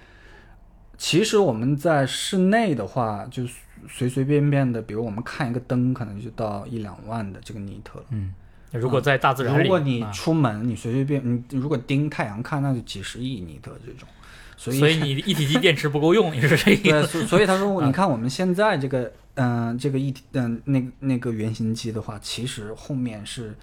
S1: 其实我们在室内的话，就随随便便的，比如我们看一个灯，可能就到一两万的这个尼特了。
S2: 嗯，如果在大自然里，
S1: 如果你
S2: 啊
S1: 出门，你随随便，你如果盯太阳看，那就几十亿尼特这种，所以
S2: 所以你一体机电池不够用，[LAUGHS] 你是这个意，思？
S1: 所所以他说，你看我们现在这个，嗯、这个一体，嗯、那个那个原型机的话，其实后面是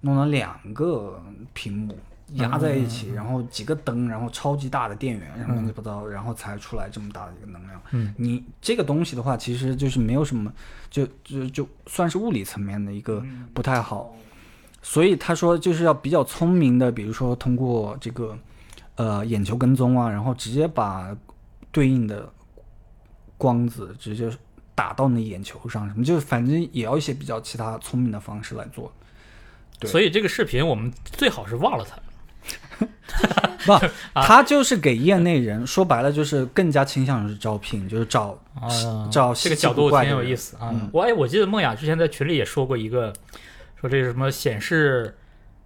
S1: 弄了两个屏幕压在一起，然后几个灯，然后超级大的电源，然后乱七八糟，然后才出来这么大的一个能量。
S2: 嗯，
S1: 你这个东西的话，其实就是没有什么，就就就算是物理层面的一个不太好。所以他说就是要比较聪明的，比如说通过这个呃眼球跟踪啊，然后直接把对应的光子直接打到你眼球上，什么就是反正也要一些比较其他聪明的方式来做。对
S2: 所以这个视频我们最好是忘了它。[LAUGHS] [LAUGHS]
S1: 不，他就是给业内人说白了就是更加倾向于是招聘，就是找
S2: 啊，
S1: 找
S2: 这个角度挺有意思啊。
S1: 嗯
S2: 我哎，我记得梦雅之前在群里也说过一个，说这是什么显示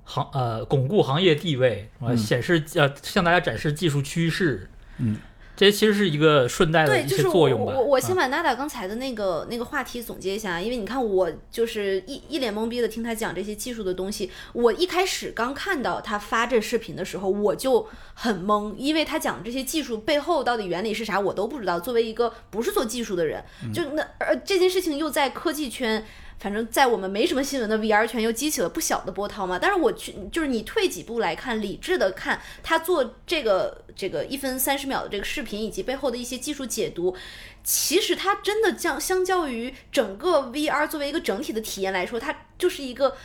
S2: 行呃巩固行业地位，显示呃向大家展示技术趋势，
S1: 嗯，
S2: 这些其实是一个顺带的
S3: 对，
S2: 一
S3: 就是我
S2: 些作用吧。
S3: 我我先
S2: 啊
S3: 把娜达刚才的那个那个话题总结一下，因为你看我就是一一脸懵逼的听他讲这些技术的东西。我一开始刚看到他发这视频的时候，我就很懵，因为他讲这些技术背后到底原理是啥，我都不知道。作为一个不是做技术的人，就那呃这件事情又在科技圈。反正，在我们没什么新闻的 VR 圈又激起了不小的波涛嘛。但是我去，就是你退几步来看，理智的看他做这个这个一分三十秒的这个视频以及背后的一些技术解读，其实它真的将相较于整个 VR 作为一个整体的体验来说，它就是一个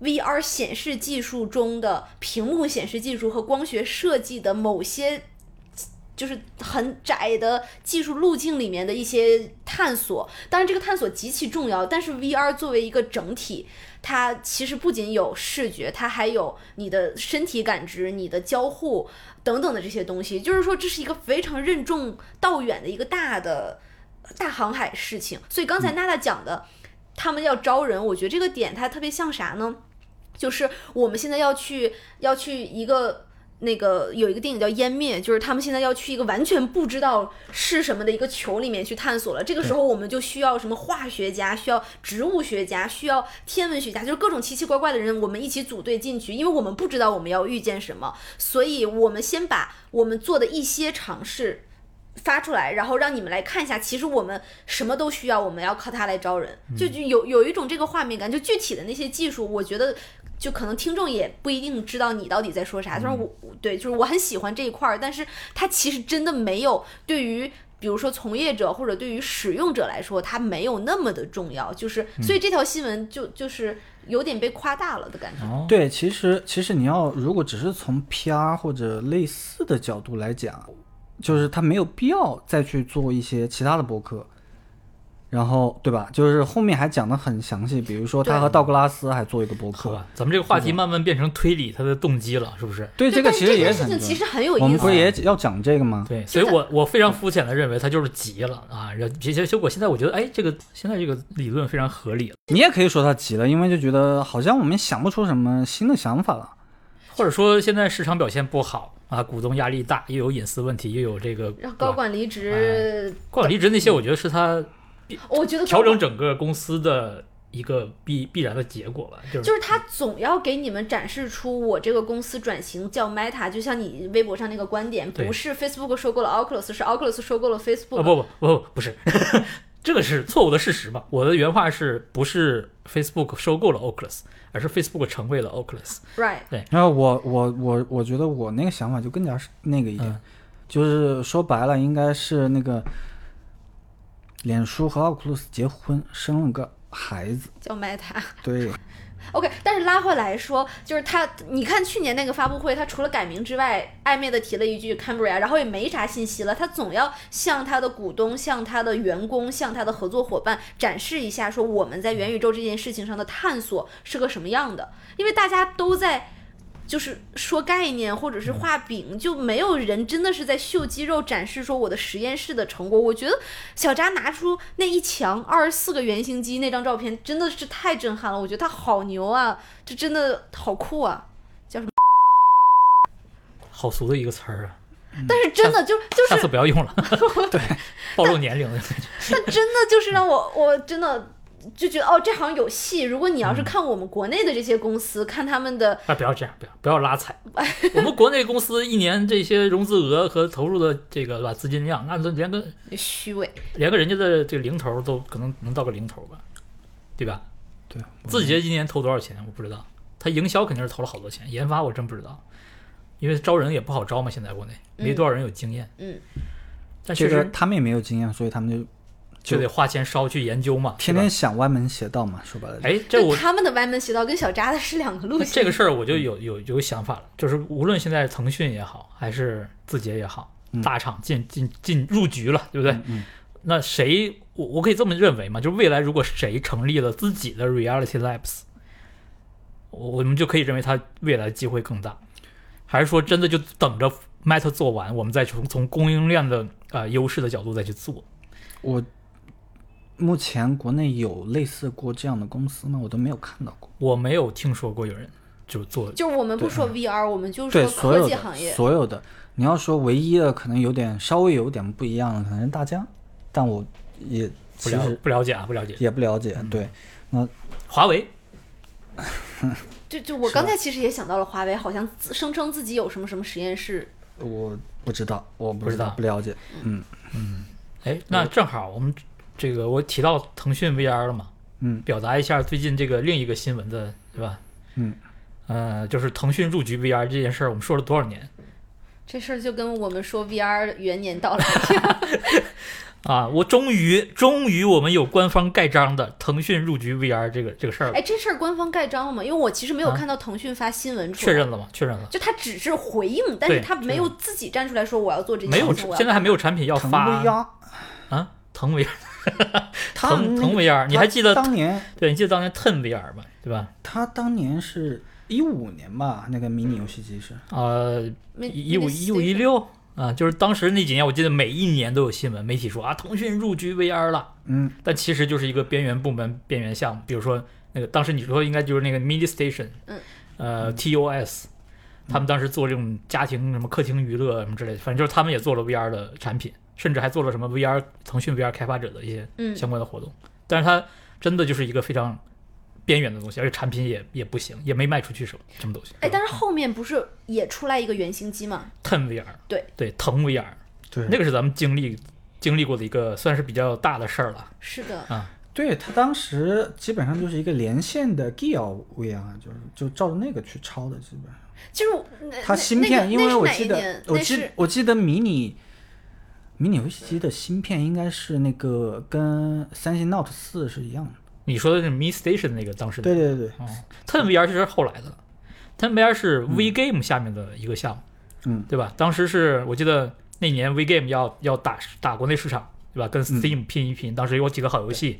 S3: VR 显示技术中的屏幕显示技术和光学设计的某些。就是很窄的技术路径里面的一些探索，当然这个探索极其重要。但是 VR 作为一个整体，它其实不仅有视觉，它还有你的身体感知、你的交互等等的这些东西。就是说，这是一个非常任重道远的一个大的大航海事情。所以刚才娜娜讲的，他们要招人，我觉得这个点它特别像啥呢？就是我们现在要去要去一个。那个有一个电影叫《湮灭》，就是他们现在要去一个完全不知道是什么的一个球里面去探索了。这个时候我们就需要什么化学家，需要植物学家，需要天文学家，就是各种奇奇怪怪的人，我们一起组队进去，因为我们不知道我们要遇见什么，所以我们先把我们做的一些尝试发出来，然后让你们来看一下，其实我们什么都需要，我们要靠它来招人，就就有有一种这个画面感，就具体的那些技术，我觉得。就可能听众也不一定知道你到底在说啥，虽然我对，就是我很喜欢这一块儿，但是它其实真的没有对于比如说从业者或者对于使用者来说，它没有那么的重要，就是所以这条新闻就就是有点被夸大了的感觉。
S2: 哦，
S1: 对，其实其实你要如果只是从 PR 或者类似的角度来讲，就是他没有必要再去做一些其他的博客，然后对吧？就是后面还讲的很详细，比如说他和道格拉斯还做一个博客，
S2: 咱们这个话题慢慢变成推理他的动机了，是不是？
S1: 对这个其实也很
S3: 其实很有
S1: 我们不是。也要讲这个吗？
S2: 对，所以我我非常肤浅的认为他就是急了啊，然后结结果现在我觉得，哎，这个现在这个理论非常合理了，
S1: 你也可以说他急了，因为就觉得好像我们想不出什么新的想法了。
S2: 或者说现在市场表现不好啊，股东压力大，又有隐私问题，又有这个
S3: 让高管离职，
S2: 高管离职那些，我觉得是他
S3: 我觉得
S2: 调整整个公司的一个必必然的结果吧，就是
S3: 就是他总要给你们展示出我这个公司转型叫 Meta，就像你微博上那个观点，不是 Facebook 收购了 Oculus，是 Oculus 收购了 Facebook。
S2: 啊不不不不不是，[LAUGHS] 这个是错误的事实嘛？我的原话是不是 Facebook 收购了 Oculus，而是 Facebook 成为了 Oculus？right，
S3: 对
S1: 然后我我我我觉得我那个想法就更加是那个一点，
S2: 嗯
S1: 就是说白了，应该是那个脸书和 Oculus 结婚，生了个孩子。
S3: 叫 Meta。
S1: 对，
S3: OK，但是拉回来说，就是他，你看去年那个发布会，他除了改名之外，暧昧的提了一句 Cambria，然后也没啥信息了。他总要向他的股东、向他的员工、向他的合作伙伴展示一下，说我们在元宇宙这件事情上的探索是个什么样的，因为大家都在。就是说概念或者是画饼，就没有人真的是在秀肌肉展示说我的实验室的成果。我觉得小扎拿出那一墙二十四个原型机那张照片，真的是太震撼了。我觉得他好牛啊，这真的好酷啊！
S2: 叫什么好俗的一个词儿啊，
S3: 但是真的就就是，
S2: 下次不要用了。[LAUGHS] 对，暴露年龄了。
S3: 但真的就是让我我真的就觉得哦，这好像有戏。如果你要是看我们国内的这些公司，看他们的
S2: 啊，不要这样，不要不要拉踩。[LAUGHS] 我们国内公司一年这些融资额和投入的这个对吧资金量，那连个
S3: 虚伪，
S2: 连个人家的这个零头都可能能到个零头吧，对吧？
S1: 对，
S2: 字节今年投多少钱我不知道，他营销肯定是投了好多钱，研发我真不知道，因为招人也不好招嘛，现在国内没多少人有经验。
S3: 嗯，
S2: 但确实
S1: 他们也没有经验，所以他们就
S2: 就得花钱烧去研究嘛，
S1: 天天想歪门邪道嘛。说白了，
S2: 哎，这我
S3: 他们的歪门邪道跟小扎的是两个路线。[LAUGHS]
S2: 这个事儿我就有有有想法了，就是无论现在腾讯也好，还是字节也好，大厂进进进入局了，对不对？
S1: 嗯
S2: 那谁我我可以这么认为嘛？就是未来如果谁成立了自己的 Reality Labs，我我们就可以认为他未来机会更大，还是说真的就等着 Meta 做完，我们再从从供应链的呃优势的角度再去做？
S1: 我目前国内有类似过这样的公司吗？我都没有看到过。
S2: 我没有听说过有人就做
S3: 就我们不说 VR，我们就
S1: 对，
S3: 说科
S1: 所有的
S3: 技行业。
S1: 所有的，你要说唯一的可能有点稍微有点不一样的，可能是大疆，但我也
S2: 不了
S1: 其实
S2: 不了解啊，不了解。
S1: 也不了解。对，那
S2: 华为 [LAUGHS]
S3: 就就我刚才其实也想到了华为，好像自声称自己有什么什么实验室。
S1: 我不知道，我不知道，
S2: 不知道
S1: 不了解。嗯嗯
S2: 哎，那正好我们这个我提到腾讯 VR 了嘛，
S1: 嗯，
S2: 表达一下最近这个另一个新闻的，对吧？
S1: 嗯，
S2: 呃，就是腾讯入局 VR 这件事儿，我们说了多少年
S3: 这事儿就跟我们说 VR 元年到来一样。[LAUGHS]
S2: 啊？我终于，终于我们有官方盖章的腾讯入局 VR 这个这个事儿了
S3: 哎，，这事儿官方盖章了吗？因为我其实没有
S2: 啊
S3: 看到腾讯发新闻出来。
S2: 确认了吗？确认了，
S3: 就他只是回应，但是他没有自己站出来说我要做这件
S2: 没有
S3: 事情。我，要
S2: 现在还没有产品要
S1: 腾
S2: 发
S1: VR，
S2: 啊？腾 VR，
S1: 他 [LAUGHS]
S2: 腾腾
S1: 那个
S2: VR，你还记得？
S1: 当年
S2: 对，你记得当年 Ten VR 吧？对吧？
S1: 他当年是一五年吧，那个迷你游戏机是。
S2: 呃，
S3: 没
S2: 一五一五一六啊，就是当时那几年，我记得每一年都有新闻，媒体说啊，腾讯入局 VR 了，
S1: 嗯，
S2: 但其实就是一个边缘部门、边缘项目，比如说那个当时你说应该就是那个 Mini Station，
S3: 嗯，
S2: 呃，TOS，他们当时做这种家庭什么客厅娱乐什么之类的，反正就是他们也做了 VR 的产品，甚至还做了什么 VR 腾讯 VR 开发者的一些
S3: 嗯
S2: 相关的活动，但是它真的就是一个非常边缘的东西，而且产品也也不行，也没卖出去什么什么东西。
S3: 哎，但是后面不是也出来一个原型机吗
S2: ？Ten VR，
S3: 对
S2: 对，腾 VR，
S1: 对
S2: 那个是咱们经历经历过的一个算是比较大的事儿了。
S3: 是的，啊
S1: 对他当时基本上就是一个连线的 Gear VR，就是就照着那个去抄的，基本上。
S3: 就是
S1: 它芯片，因为我记得，我记我记得迷你迷你游戏机的芯片应该是那个跟三星 Note 四是一样的。
S2: 你说的是 Mi Station 那个当时的。
S1: 对对对，
S2: 哦，Ten VR 其实是后来的，Ten VR 是 V Game 下面的一个项目，
S1: 嗯，
S2: 对吧？当时是我记得那年 V Game 要要打打国内市场，对吧？
S1: 嗯。
S2: 跟 Steam 拼一拼，当时有几个好游戏，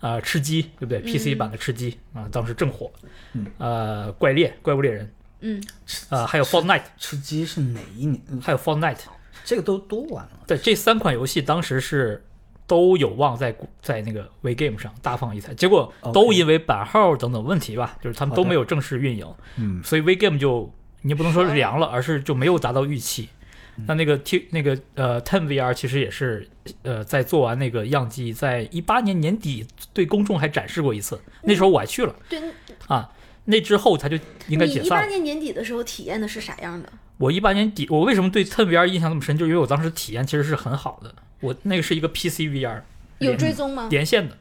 S2: 呃，吃鸡，对不对？
S3: 嗯
S2: ？PC 版的吃鸡啊，当时正火。
S1: 嗯，
S2: 呃，怪猎、怪物猎人，
S3: 嗯，
S2: 呃，还有 Fortnite，
S1: 吃鸡是哪一年？
S2: 还有 Fortnite，
S1: 这个都多晚了。
S2: 对，这三款游戏当时是都有望在在那个 V Game 上大放异彩，结果都因为版号等等问题吧，就是他们都没有正式运营，
S1: 嗯，
S2: 所以 V Game 就你也不能说是凉了，而是就没有达到预期。那那个 T 那个呃 Ten VR 其实也是呃在做完那个样机，在一八年年底对公众还展示过一次，那时候我还去了
S3: 对，
S2: 啊。那之后他就应该
S3: 你
S2: 解散。
S3: 一八年年底的时候体验的是啥样的？
S2: 我一八年底，我为什么对 Ten VR 印象那么深？就是因为我当时体验其实是很好的。我那个是一个 PC VR，
S3: 有追踪吗
S2: 连线的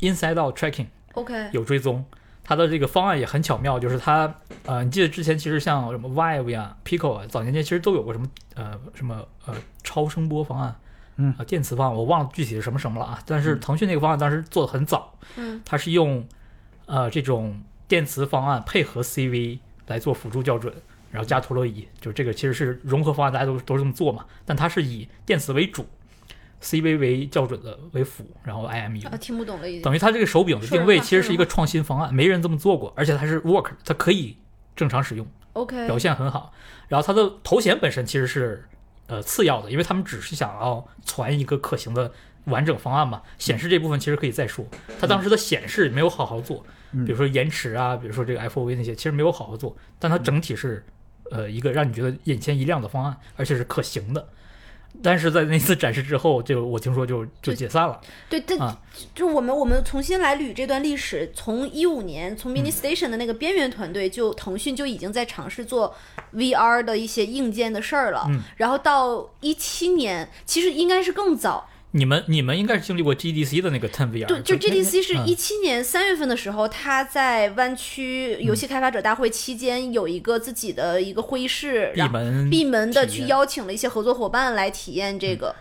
S2: ，inside out
S3: tracking？OK，
S2: 有追踪。它的这个方案也很巧妙，就是它呃，你记得之前其实像什么 Vive 呀、Pico 啊，早年间其实都有过什么呃什么呃超声波方案，
S1: 嗯
S2: 啊电磁方案，我忘了具体是什么什么了啊。但是腾讯那个方案当时做的很早，
S3: 嗯，
S2: 它是用呃这种电磁方案配合 CV 来做辅助校准，然后加陀螺仪，就这个其实是融合方案，大家都都是这么做嘛。但它是以电磁为主，CV 为校准的为辅，然后 IMU
S3: 啊，听不懂了已经。
S2: 等于它这个手柄的定位其实是一个创新方案，没人这么做过，而且它是 work，它可以正常使用
S3: ，OK，
S2: 表现很好。然后它的头显本身其实是呃次要的，因为他们只是想要传一个可行的完整方案嘛。显示这部分其实可以再说，它当时的显示没有好好做，
S1: 嗯
S2: 比如说延迟啊，比如说这个 FOV 那些，其实没有好好做，但它整体是呃一个让你觉得眼前一亮的方案，而且是可行的。但是在那次展示之后，就我听说就就解散了。
S3: 对，这
S2: 啊
S3: 就我们我们重新来捋这段历史。从一五年，从 Mini Station 的那个边缘团队，就腾讯就已经在尝试做 VR 的一些硬件的事儿了。
S2: 嗯
S3: 然后到一七年，其实应该是更早。
S2: 你们你们应该是经历过 GDC 的那个 Ten VR，
S3: 对，就 GDC 是
S2: 嗯
S3: 一七年三月份的时候，他在湾区游戏开发者大会期间有一个自己的一个会议室，然后
S2: 闭门
S3: 闭门的去邀请了一些合作伙伴来体验这个。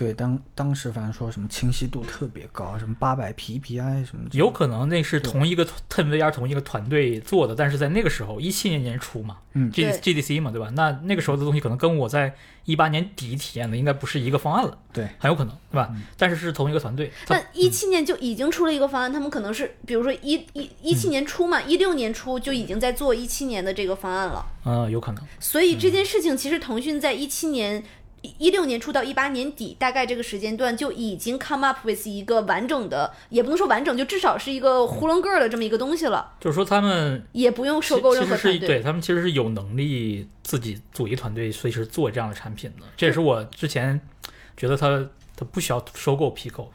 S1: 对，当当时反正说什么清晰度特别高，什么八百 PPI 什么之类的，
S2: 有可能那是同一个 Ten VR 同一个团队做的，但是在那个时候一七年年初嘛，
S1: 嗯
S2: ，G
S3: 对
S2: GDC 嘛，对吧？那那个时候的东西可能跟我在一八年底体验的应该不是一个方案了，
S1: 对，
S2: 很有可能，对吧？但是是同一个团队，它
S3: 但一七年就已经出了一个方案，他们可能是比如说一一一七年初嘛，一六年初就已经在做一七年的这个方案了。
S2: 嗯、有可能，
S3: 所以这件事情其实腾讯在一七年。一六年初到一八年底，大概这个时间段就已经 come up with 一个完整的，也不能说完整，就至少是一个囫囵个儿的这么一个东西了，
S2: 就是说他们
S3: 也不用收购任何团队。
S2: 对他们其实是有能力自己组一团队随时做这样的产品的，这也是我之前觉得他他不需要收购 Pico，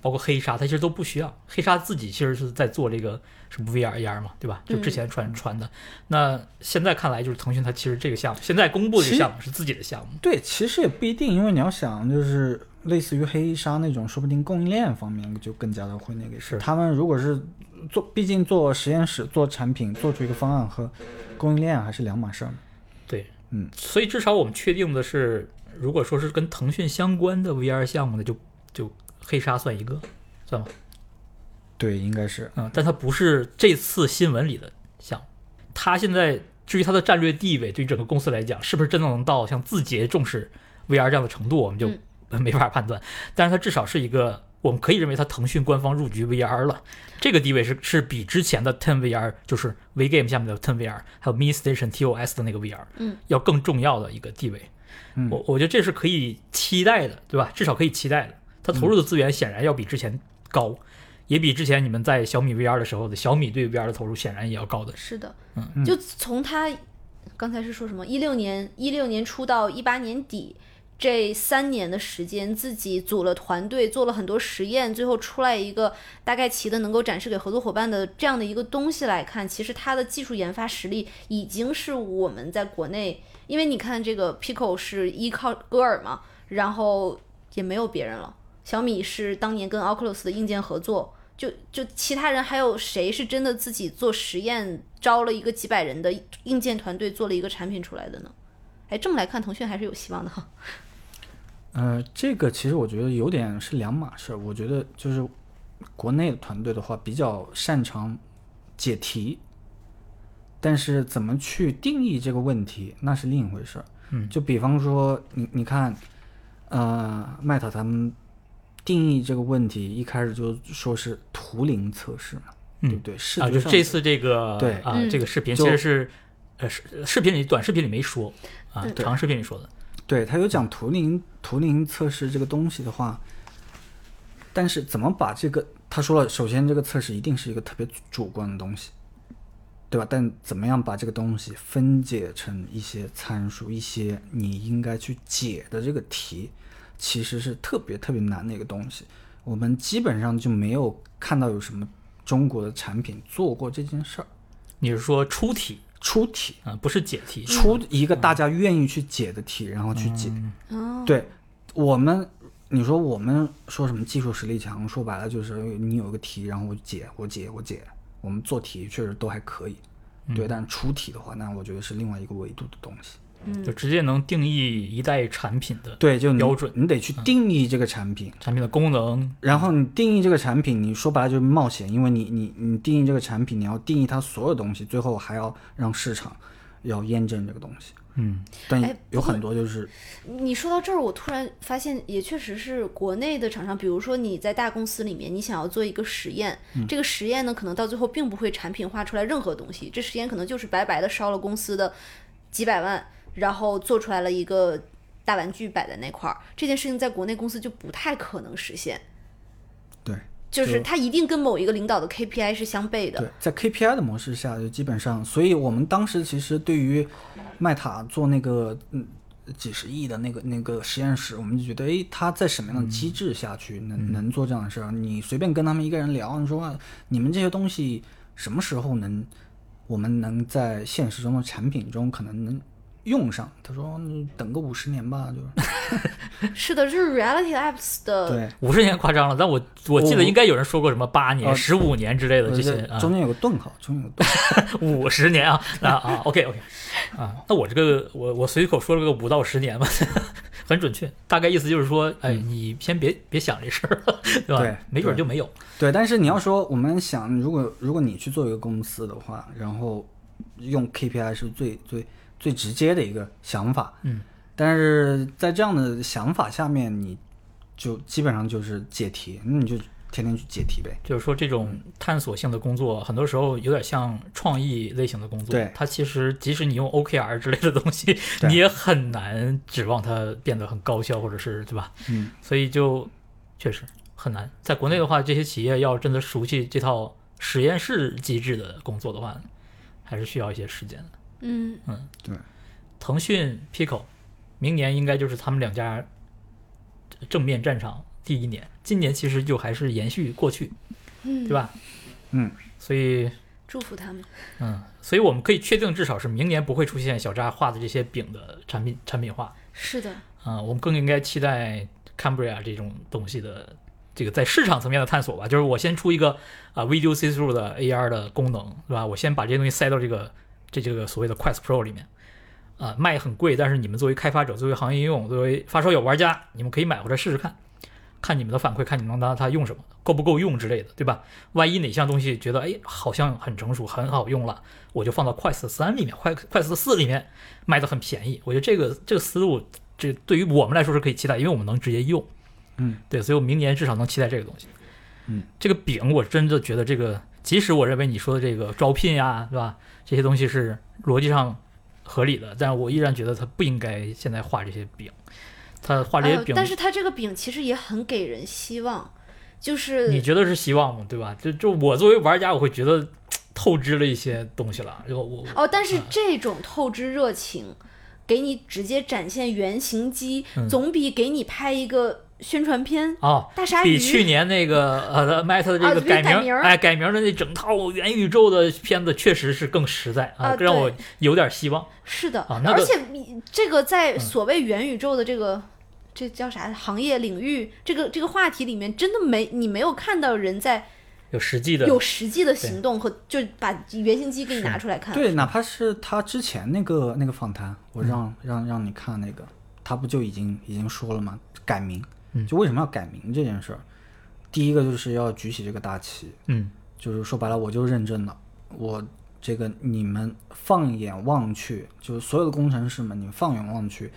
S2: 包括黑鲨，他其实都不需要。黑鲨自己其实是在做这个什么 VR AR 嘛，对吧？就之前传传的。那现在看来，就是腾讯它其实这个项目现在公布的这个项目是自己的项目，
S1: 对，其实也不一定，因为你要想，就是类似于黑鲨那种，说不定供应链方面就更加的会那个
S2: 是
S1: 他们如果是做，毕竟做实验室做产品，做出一个方案和供应链还是两码事儿。
S2: 对，
S1: 嗯，
S2: 所以至少我们确定的是，如果说是跟腾讯相关的 VR 项目呢，就就黑鲨算一个，算吗？
S1: 对，应该是。
S2: 嗯，但它不是这次新闻里的项目。它现在至于它的战略地位，对于整个公司来讲，是不是真的能到像字节重视 VR 这样的程度，我们就
S3: 嗯
S2: 没法判断。但是它至少是一个，我们可以认为它腾讯官方入局 VR 了，这个地位是是比之前的 Ten VR，就是 VGame 下面的 Ten VR，还有 Mini Station TOS 的那个 VR，
S3: 嗯，
S2: 要更重要的一个地位。
S1: 嗯
S2: 我我觉得这是可以期待的，对吧？至少可以期待的。它投入的资源显然要比之前高，也比之前你们在小米 VR 的时候的小米对 VR 的投入显然也要高的。
S3: 是的，
S2: 嗯
S3: 就从他刚才是说什么？一六年一六年初到一八年底这三年的时间，自己组了团队，做了很多实验，最后出来一个大概齐的能够展示给合作伙伴的这样的一个东西来看，其实它的技术研发实力已经是我们在国内，因为你看这个 Pico 是依靠歌尔嘛，然后也没有别人了。小米是当年跟 Oculus 的硬件合作，就就其他人还有谁是真的自己做实验，招了一个几百人的硬件团队做了一个产品出来的呢？哎，这么来看，腾讯还是有希望的哈。[LAUGHS]
S1: 呃，这个其实我觉得有点是两码事儿。我觉得就是国内的团队的话，比较擅长解题，但是怎么去定义这个问题，那是另一回事儿。
S2: 嗯，
S1: 就比方说，你你看，呃，Meta 他们定义这个问题，一开始就说是图灵测试嘛，对不对？视
S2: 啊，
S1: 觉上
S2: 就是这次这个
S1: 对
S2: 啊，
S3: 嗯
S2: 这个视频其实是呃视视频里短视频里没说啊，
S3: 对
S2: 长视频里说的。
S1: 对他有讲图灵图灵测试这个东西的话，但是怎么把这个他说了，首先这个测试一定是一个特别主观的东西，对吧？但怎么样把这个东西分解成一些参数，一些你应该去解的这个题，其实是特别特别难的一个东西。我们基本上就没有看到有什么中国的产品做过这件事儿，
S2: 你是说出题
S1: 出题。
S2: 啊，不是解题？
S1: 出一个大家愿意去解的题，然后去解。
S3: 哦，
S1: 对我们你说我们说什么技术实力强，说白了就是你有一个题，然后我解，我解，我解。我们做题确实都还可以，对，但出题的话，那我觉得是另外一个维度的东西。
S2: 就直接能定义一代产品的
S1: 对，就你
S2: 标准。
S1: 你得去定义这个产品，
S2: 产品的功能，
S1: 然后你定义这个产品，你说白了就是冒险，因为你你你定义这个产品，你要定义它所有东西，最后还要让市场要验证这个东西。
S2: 嗯，
S1: 但
S3: 哎
S1: 有很多就是
S3: 你说到这儿，我突然发现，也确实是国内的厂商，比如说你在大公司里面，你想要做一个实验，这个实验呢，可能到最后并不会产品化出来任何东西，这实验可能就是白白的烧了公司的几百万，然后做出来了一个大玩具摆在那块儿，这件事情在国内公司就不太可能实现，
S1: 对
S3: 就是
S1: 就
S3: 它一定跟某一个领导的 KPI 是相悖的。
S1: 对，在 KPI 的模式下，就基本上，所以我们当时其实对于麦塔做那个嗯几十亿的那个那个实验室，我们就觉得，诶，他在什么样的机制下去能、能做这样的事儿？你随便跟他们一个人聊，你说啊你们这些东西什么时候能，我们能在现实中的产品中可能能用上？他说，嗯等个五十年吧，就是 [LAUGHS]
S3: 是的，就是 Reality Apps 的
S1: 对。
S2: 五十年夸张了，但我我记得应该有人说过什么八年、
S1: 呃
S2: 十五年之类的这些啊，
S1: 中间有个顿号，中间有个顿号。[LAUGHS]
S2: 五十年啊啊啊，OK OK 啊，那我这个我我随口说了个五到十年吧，[LAUGHS] 很准确，大概意思就是说，哎，你先别别想这事儿，对吧？
S1: 对
S2: 没准就没有。
S1: 对，但是你要说我们想，如果如果你去做一个公司的话，然后用 KPI 是最最最直接的一个想法，
S2: 嗯，
S1: 但是在这样的想法下面，你就基本上就是解题，那你就天天去解题呗。
S2: 就是说，这种探索性的工作，很多时候有点像创意类型的工作。
S1: 对
S2: 它其实即使你用 OKR 之类的东西，你也很难指望它变得很高效，或者是对吧？
S1: 嗯，
S2: 所以就确实很难。在国内的话，这些企业要真的熟悉这套实验室机制的工作的话，还是需要一些时间的。
S3: 嗯嗯，
S1: 对，
S2: 腾讯、Pico，明年应该就是他们两家正面战场第一年。今年其实就还是延续过去，
S3: 嗯
S2: 对吧？
S1: 嗯，
S2: 所以，
S3: 祝福他们。
S2: 嗯，所以我们可以确定，至少是明年不会出现小扎画的这些饼的产品产品化。
S3: 是的，
S2: 啊、我们更应该期待 Cambria 这种东西的这个在市场层面的探索吧。就是我先出一个啊、Video See Through 的 AR 的功能，对吧？我先把这些东西塞到这个这这个所谓的 Quest Pro 里面，啊、卖很贵，但是你们作为开发者、作为行业应用、作为发烧友玩家，你们可以买回来试试看，看你们的反馈，看你们能拿它用什么，够不够用之类的，对吧？万一哪项东西觉得哎好像很成熟、很好用了，我就放到 Quest 三里面、快 Quest 四里面卖的很便宜。我觉得这个这个思路，这对于我们来说是可以期待，因为我们能直接用。
S1: 嗯，
S2: 对，所以我明年至少能期待这个东西。
S1: 嗯，
S2: 这个饼我真的觉得这个，即使我认为你说的这个招聘呀，对吧？这些东西是逻辑上合理的，但我依然觉得他不应该现在画这些饼。他画这些饼，
S3: 但是他这个饼其实也很给人希望，就是
S2: 你觉得是希望吗？对吧？就就我作为玩家，我会觉得透支了一些东西了。就我
S3: 哦，但是
S2: 啊
S3: 这种透支热情，给你直接展现原型机，
S2: 嗯
S3: 总比给你拍一个宣传片
S2: 哦，
S3: 大鲨鱼
S2: 比去年那个呃 Meta 的这个改名，
S3: 改名儿
S2: 哎，改名的那整套元宇宙的片子确实是更实在
S3: 啊
S2: 让我有点希望。
S3: 是的，
S2: 啊那个
S3: 而且你这个在
S2: 嗯
S3: 所谓元宇宙的这个。这叫啥行业领域？这个这个话题里面，真的没你没有看到人在
S2: 有实际的，
S3: 有实际的行动和就把原型机给你拿出来看。
S1: 对，哪怕是他之前那个那个访谈，我让、让让你看那个，他不就已经已经说了吗？改名，
S2: 嗯
S1: 就为什么要改名这件事儿，第一个就是要举起这个大旗，
S2: 嗯。
S1: 就是说白了，我就认真了，我这个你们放眼望去，就是所有的工程师们，你们放眼望去，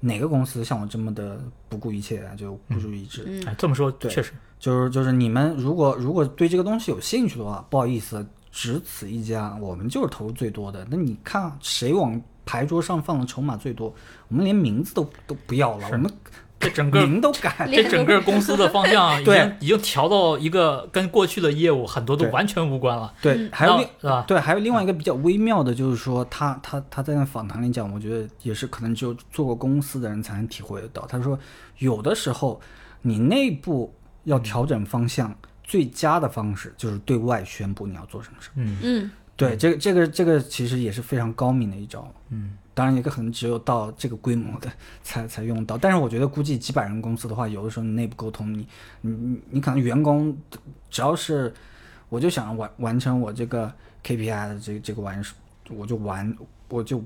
S1: 哪个公司像我这么的不顾一切啊，就孤注一掷？
S3: 嗯。
S2: 哎，这么说
S1: 对。
S2: 确实，
S1: 就是就是你们如果如果对这个东西有兴趣的话，不好意思，只此一家，我们就是投入最多的。那你看谁往牌桌上放的筹码最多，我们连名字都都不要了，我们
S2: 这整个
S1: 名都改。
S2: 这整个公司的方向 [LAUGHS] 已
S1: 对
S2: 经已经调到一个跟过去的业务很多都完全无关了。
S1: 对，还有另
S2: 是吧？
S1: 对，还有另外一个比较微妙的，就是说他他他在那访谈里讲，我觉得也是可能只有做过公司的人才能体会得到。他说，有的时候你内部要调整方向，最佳的方式就是对外宣布你要做什么事。
S2: 嗯
S3: 嗯，
S1: 对，这个这个这个其实也是非常高明的一招。
S2: 嗯，
S1: 当然也可能只有到这个规模的才才用到。但是我觉得估计几百人公司的话，有的时候你内部沟通，你你你你可能员工只要是我就想完完成我这个 KPI 的这个这个完事，我就完我就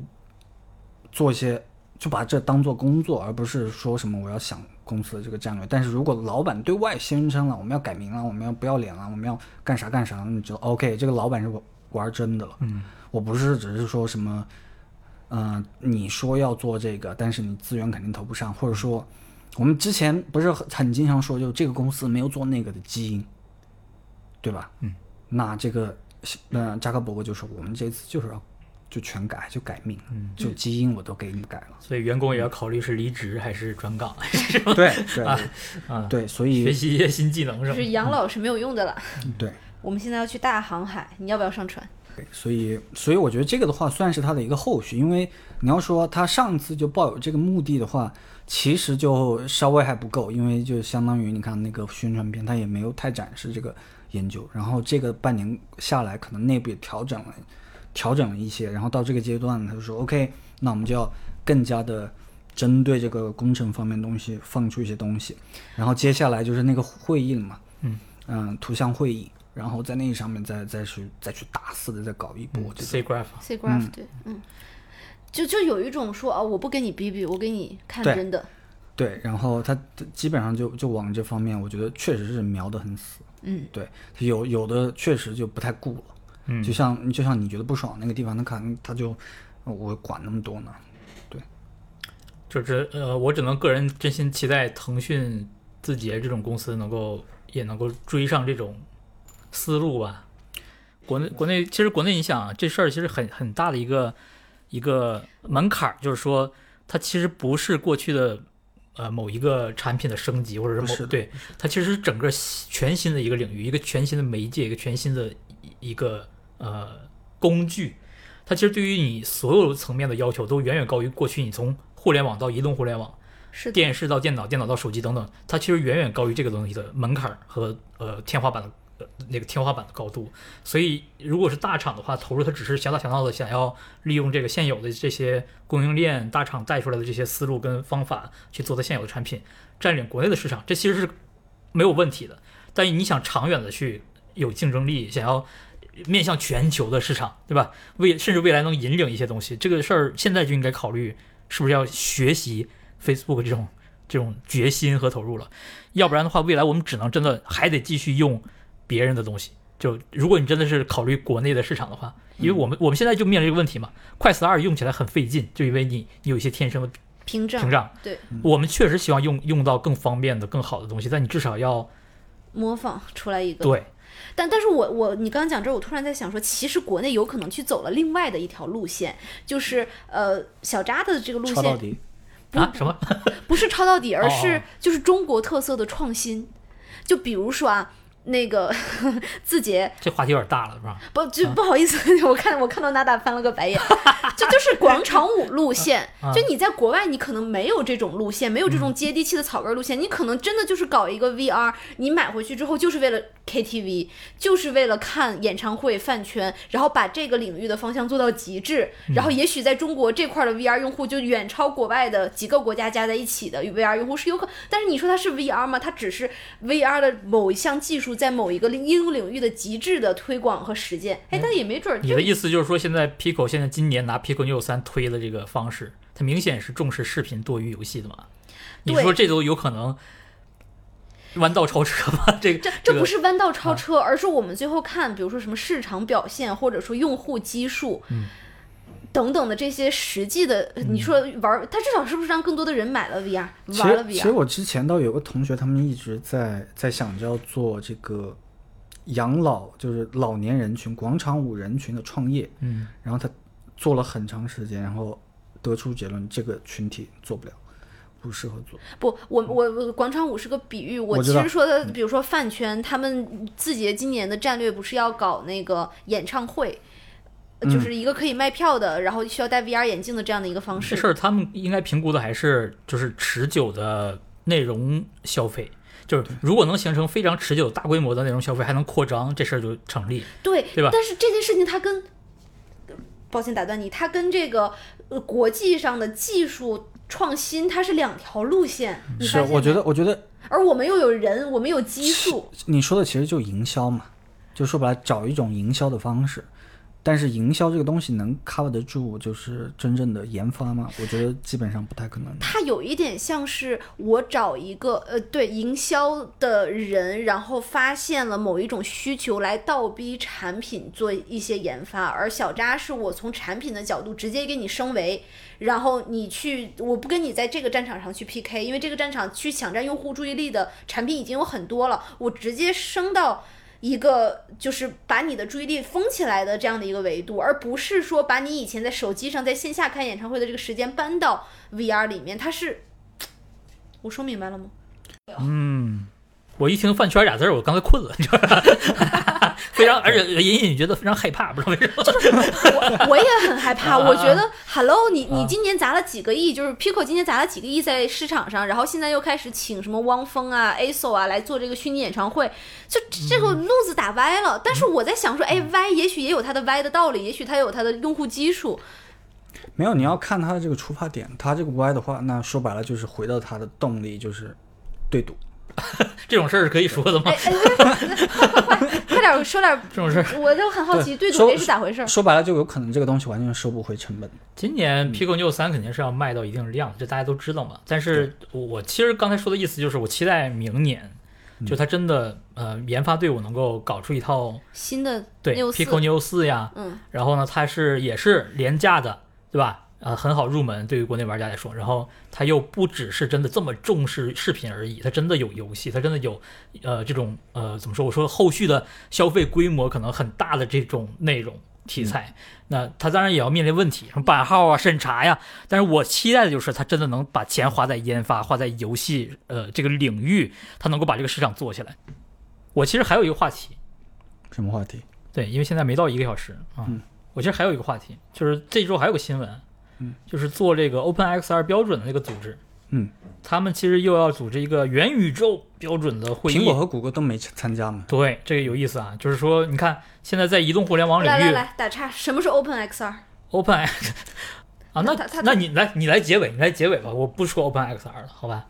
S1: 做一些就把这当做工作，而不是说什么我要想公司的这个战略。但是如果老板对外宣称了我们要改名了，我们要不要脸了，我们要干啥干啥，你就 OK，这个老板是玩玩真的了。
S2: 嗯，
S1: 我不是只是说什么，嗯、你说要做这个，但是你资源肯定投不上，或者说我们之前不是很很经常说，就这个公司没有做那个的基因，对吧？
S2: 嗯，
S1: 那这个呃扎克伯格就说我们这次就是要就全改，就改命，
S2: 嗯
S1: 就基因我都给你改了。
S2: 所以员工也要考虑是离职还是转岗，还是什么
S1: 对对 [LAUGHS]
S2: 啊啊，
S1: 对，所以学
S2: 习一些新技能
S3: 是
S2: 吧就是？
S3: 养老是没有用的了。
S1: 对。
S3: 我们现在要去大航海，你要不要上船？
S1: 对，所以所以我觉得这个的话算是他的一个后续，因为你要说他上次就抱有这个目的的话，其实就稍微还不够，因为就相当于你看那个宣传片，他也没有太展示这个研究，然后这个半年下来，可能内部也调整了，调整了一些，然后到这个阶段，他就说 OK，那我们就要更加的针对这个工程方面东西放出一些东西，然后接下来就是那个会议了嘛，
S2: 嗯
S1: 嗯，图像会议。然后在那上面再再去再去大肆的再搞一波
S2: C
S3: graph，C graph 对，嗯，就就有一种说哦，我不跟你比比，我给你看真的，
S1: 对，然后他基本上就就往这方面，我觉得确实是瞄得很死。
S3: 嗯，
S1: 对，有有的确实就不太顾了。
S2: 嗯。
S1: 就像就像你觉得不爽那个地方，他可能他就呃我管那么多呢。对。
S2: 就是呃，我只能个人真心期待腾讯、字节这种公司能够也能够追上这种思路吧。国内国内其实国内你想啊这事儿其实很很大的一个一个门槛儿，就是说它其实不是过去的呃某一个产品的升级，或者是某对它其实是整个全新的一个领域，一个全新的媒介，一个全新的一一个呃工具。它其实对于你所有层面的要求都远远高于过去你从互联网到移动互联网、
S3: 是的，
S2: 电视到电脑、电脑到手机等等，它其实远远高于这个东西的门槛儿和呃天花板那个天花板的高度。所以，如果是大厂的话，投入它只是小打小闹的想要利用这个现有的这些供应链大厂带出来的这些思路跟方法去做它现有的产品，占领国内的市场，这其实是没有问题的。但你想长远的去有竞争力，想要面向全球的市场，对吧？未甚至未来能引领一些东西，这个事儿现在就应该考虑是不是要学习 Facebook 这种这种决心和投入了，要不然的话，未来我们只能真的还得继续用别人的东西。就如果你真的是考虑国内的市场的话，因为我们我们现在就面临这个问题嘛，快四二用起来很费劲，就因为你你有一些天生的
S3: 屏障
S2: 屏障。
S3: 对，
S2: 我们确实希望用用到更方便的、更好的东西，但你至少要
S3: 模仿出来一个。
S2: 对
S3: 但但是我我你刚刚讲这儿，我突然在想说，其实国内有可能去走了另外的一条路线，就是呃小扎的这个路线
S1: 抄到底。
S2: 啊什么
S3: 不是抄到底，[LAUGHS] 而
S2: 哦
S3: 是
S2: 哦
S3: 就是中国特色的创新。就比如说啊，那个 [LAUGHS] 字节
S2: 这话题有点大了，是吧？
S3: 不就不好意思，[LAUGHS] 我看我看到娜娜翻了个白眼，[LAUGHS] 这就是广场舞路线，
S2: 啊
S3: 就你在国外你可能没有这种路线，没有这种接地气的草根路线，你可能真的就是搞一个 VR，你买回去之后就是为了 KTV，就是为了看演唱会饭圈，然后把这个领域的方向做到极致，然后也许在中国这块的 VR 用户就远超国外的几个国家加在一起的 VR 用户是有可，但是你说它是 VR 吗？它只是 VR 的某一项技术在某一个应用领域的极致的推广和实践，哎，但也没准儿就
S2: 你的意思就是说，现在 Pico 现在今年拿 Pico Neo 三推的这个方式，它明显是重视视频多于游戏的嘛？你说这都有可能弯道超车吗？这个
S3: 这
S2: 这个
S3: 这不是弯道超车，而是我们最后看，比如说什么市场表现，或者说用户基数，
S2: 嗯
S3: 等等的这些实际的，你说玩儿，它至少是不是让更多的人买了 VR，玩了
S1: VR？其实？我之前倒有个同学，他们一直在在想着要做这个养老，就是老年人群、广场舞人群的创业，
S2: 嗯，
S1: 然后他做了很长时间，然后得出结论，这个群体做不了，不适合做。
S3: 不，我我我广场舞是个比喻，我其实说的，比如说饭圈，他们字节今年的战略不是要搞那个演唱会。就是一个可以卖票的，然后需要戴 VR 眼镜的这样的一个方式。
S2: 这事儿他们应该评估的还是就是持久的内容消费。就是如果能形成非常持久、大规模的内容消费，还能扩张，这事儿就成立。
S3: 对，
S2: 对吧
S3: 但是这件事情它跟抱歉打断你，它跟这个呃国际上的技术创新它是两条路线。
S1: 是我觉得，我觉得
S3: 而我们又有人，我们有激素，
S1: 你说的其实就营销嘛，就说白了，找一种营销的方式。但是营销这个东西能 cover 得住，就是真正的研发吗？我觉得基本上不太可能。
S3: 它有一点像是我找一个呃对营销的人，然后发现了某一种需求来倒逼产品做一些研发，而小扎是我从产品的角度直接给你升维，然后你去，我不跟你在这个战场上去 PK，因为这个战场去抢占用户注意力的产品已经有很多了，我直接升到。一个就是把你的注意力封起来的这样的一个维度，而不是说把你以前在手机上在线下看演唱会的这个时间搬到 VR 里面，它是，我说明白了吗？
S2: 嗯，我一听饭圈俩字儿，我刚才困了，你知道吧？[LAUGHS] 非常，而且隐隐觉得非常害怕，不知道为什么。
S3: 就是我我也很害怕，
S2: 啊
S3: 我觉得，Hello，你你
S2: 啊
S3: 今年砸了几个亿，就是 Pico 今年砸了几个亿在市场上，然后现在又开始请什么汪峰啊、ASO 啊来做这个虚拟演唱会，就这个路子打歪了。但是我在想说，哎，歪也许也有它的歪的道理，也许它有它的用户基数。
S1: 没有，你要看它的这个出发点，它这个歪的话，那说白了就是回到它的动力，就是对赌。[LAUGHS]
S2: 这种事儿是可以说的吗
S3: 哎？哎，快快快快点说点，
S2: 这种事儿，
S3: 我就很好奇，对赌是咋回事？
S1: 说白了，就有可能这个东西完全收不回成本。
S2: 今年 Pico Neo 三肯定是要卖到一定量，这大家都知道嘛。但是我我其实刚才说的意思就是，我期待明年，就它真的呃研发队伍能够搞出一套
S3: 新的
S2: 对 Pico Neo 四呀，
S3: 嗯，
S2: 然后呢，它是也是廉价的，对吧？呃，很好入门，对于国内玩家来说。然后它又不只是真的这么重视视频而已，它真的有游戏，它真的有呃这种呃怎么说？我说后续的消费规模可能很大的这种内容题材，那它当然也要面临问题，什么版号啊、审查呀。但是我期待的就是它真的能把钱花在研发、花在游戏呃这个领域，它能够把这个市场做起来。我其实还有一个话题，
S1: 什么话题？
S2: 对，因为现在没到一个小时啊。
S1: 嗯
S2: 我其实还有一个话题，就是这周还有个新闻，
S1: 嗯，
S2: 就是做这个 OpenXR 标准的那个组织，
S1: 嗯，
S2: 他们其实又要组织一个元宇宙标准的会议。
S1: 苹果和谷歌都没参加嘛？
S2: 对这个有意思啊，就是说，你看现在在移动互联网领域
S3: 来来来，打岔，什么是
S2: OpenXR？，OpenX [LAUGHS] 啊，那
S3: 他他
S2: 那你来你来结尾，你来结尾吧，我不说 OpenXR 了，好吧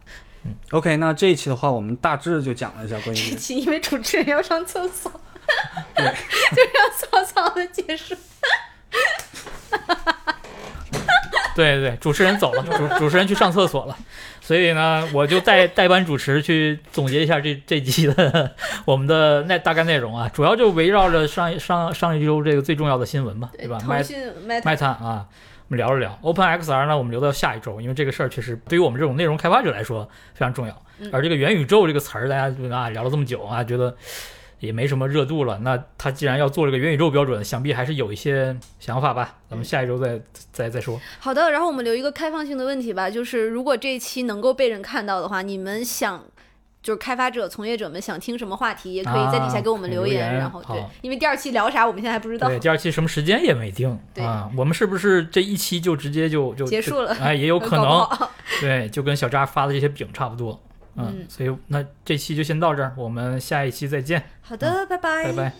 S1: ？OK，那这一期的话，我们大致就讲了一下关于
S3: 这一期因为主持人要上厕所，[LAUGHS] [LAUGHS]
S1: 对
S3: 就是要草草的结束。[LAUGHS]
S2: 对对，主持人走了，[LAUGHS] 主主持人去上厕所了，所以呢，我就代代班主持去总结一下这这期的我们的那大概内容啊，主要就围绕着上一上上一周这个最重要的新闻嘛，对吧？
S3: 腾讯 Meta
S2: Meta 啊，我们聊了聊。OpenXR 呢，我们留到下一周，因为这个事儿确实对于我们这种内容开发者来说非常重要。
S3: 嗯。
S2: 而这个元宇宙这个词儿，大家就啊聊了这么久啊，觉得也没什么热度了。那他既然要做这个元宇宙标准，想必还是有一些想法吧。咱们下一周再再再说。
S3: 好的，然后我们留一个开放性的问题吧，就是如果这一期能够被人看到的话，你们想。就是开发者、从业者们想听什么话题，也可以在底下给我们留言。
S2: 啊留言
S3: 然后对
S2: 好，
S3: 因为第二期聊啥，我们现在还不知道。
S2: 对，第二期什么时间也没定
S3: 对
S2: 啊。我们是不是这一期就直接就就
S3: 结束了
S2: 就哎，也有可能。[LAUGHS] 对，就跟小扎发的这些饼差不多。
S3: 嗯，
S2: 所以那这期就先到这儿，我们下一期再见。
S3: 好的，拜拜，
S2: 拜拜。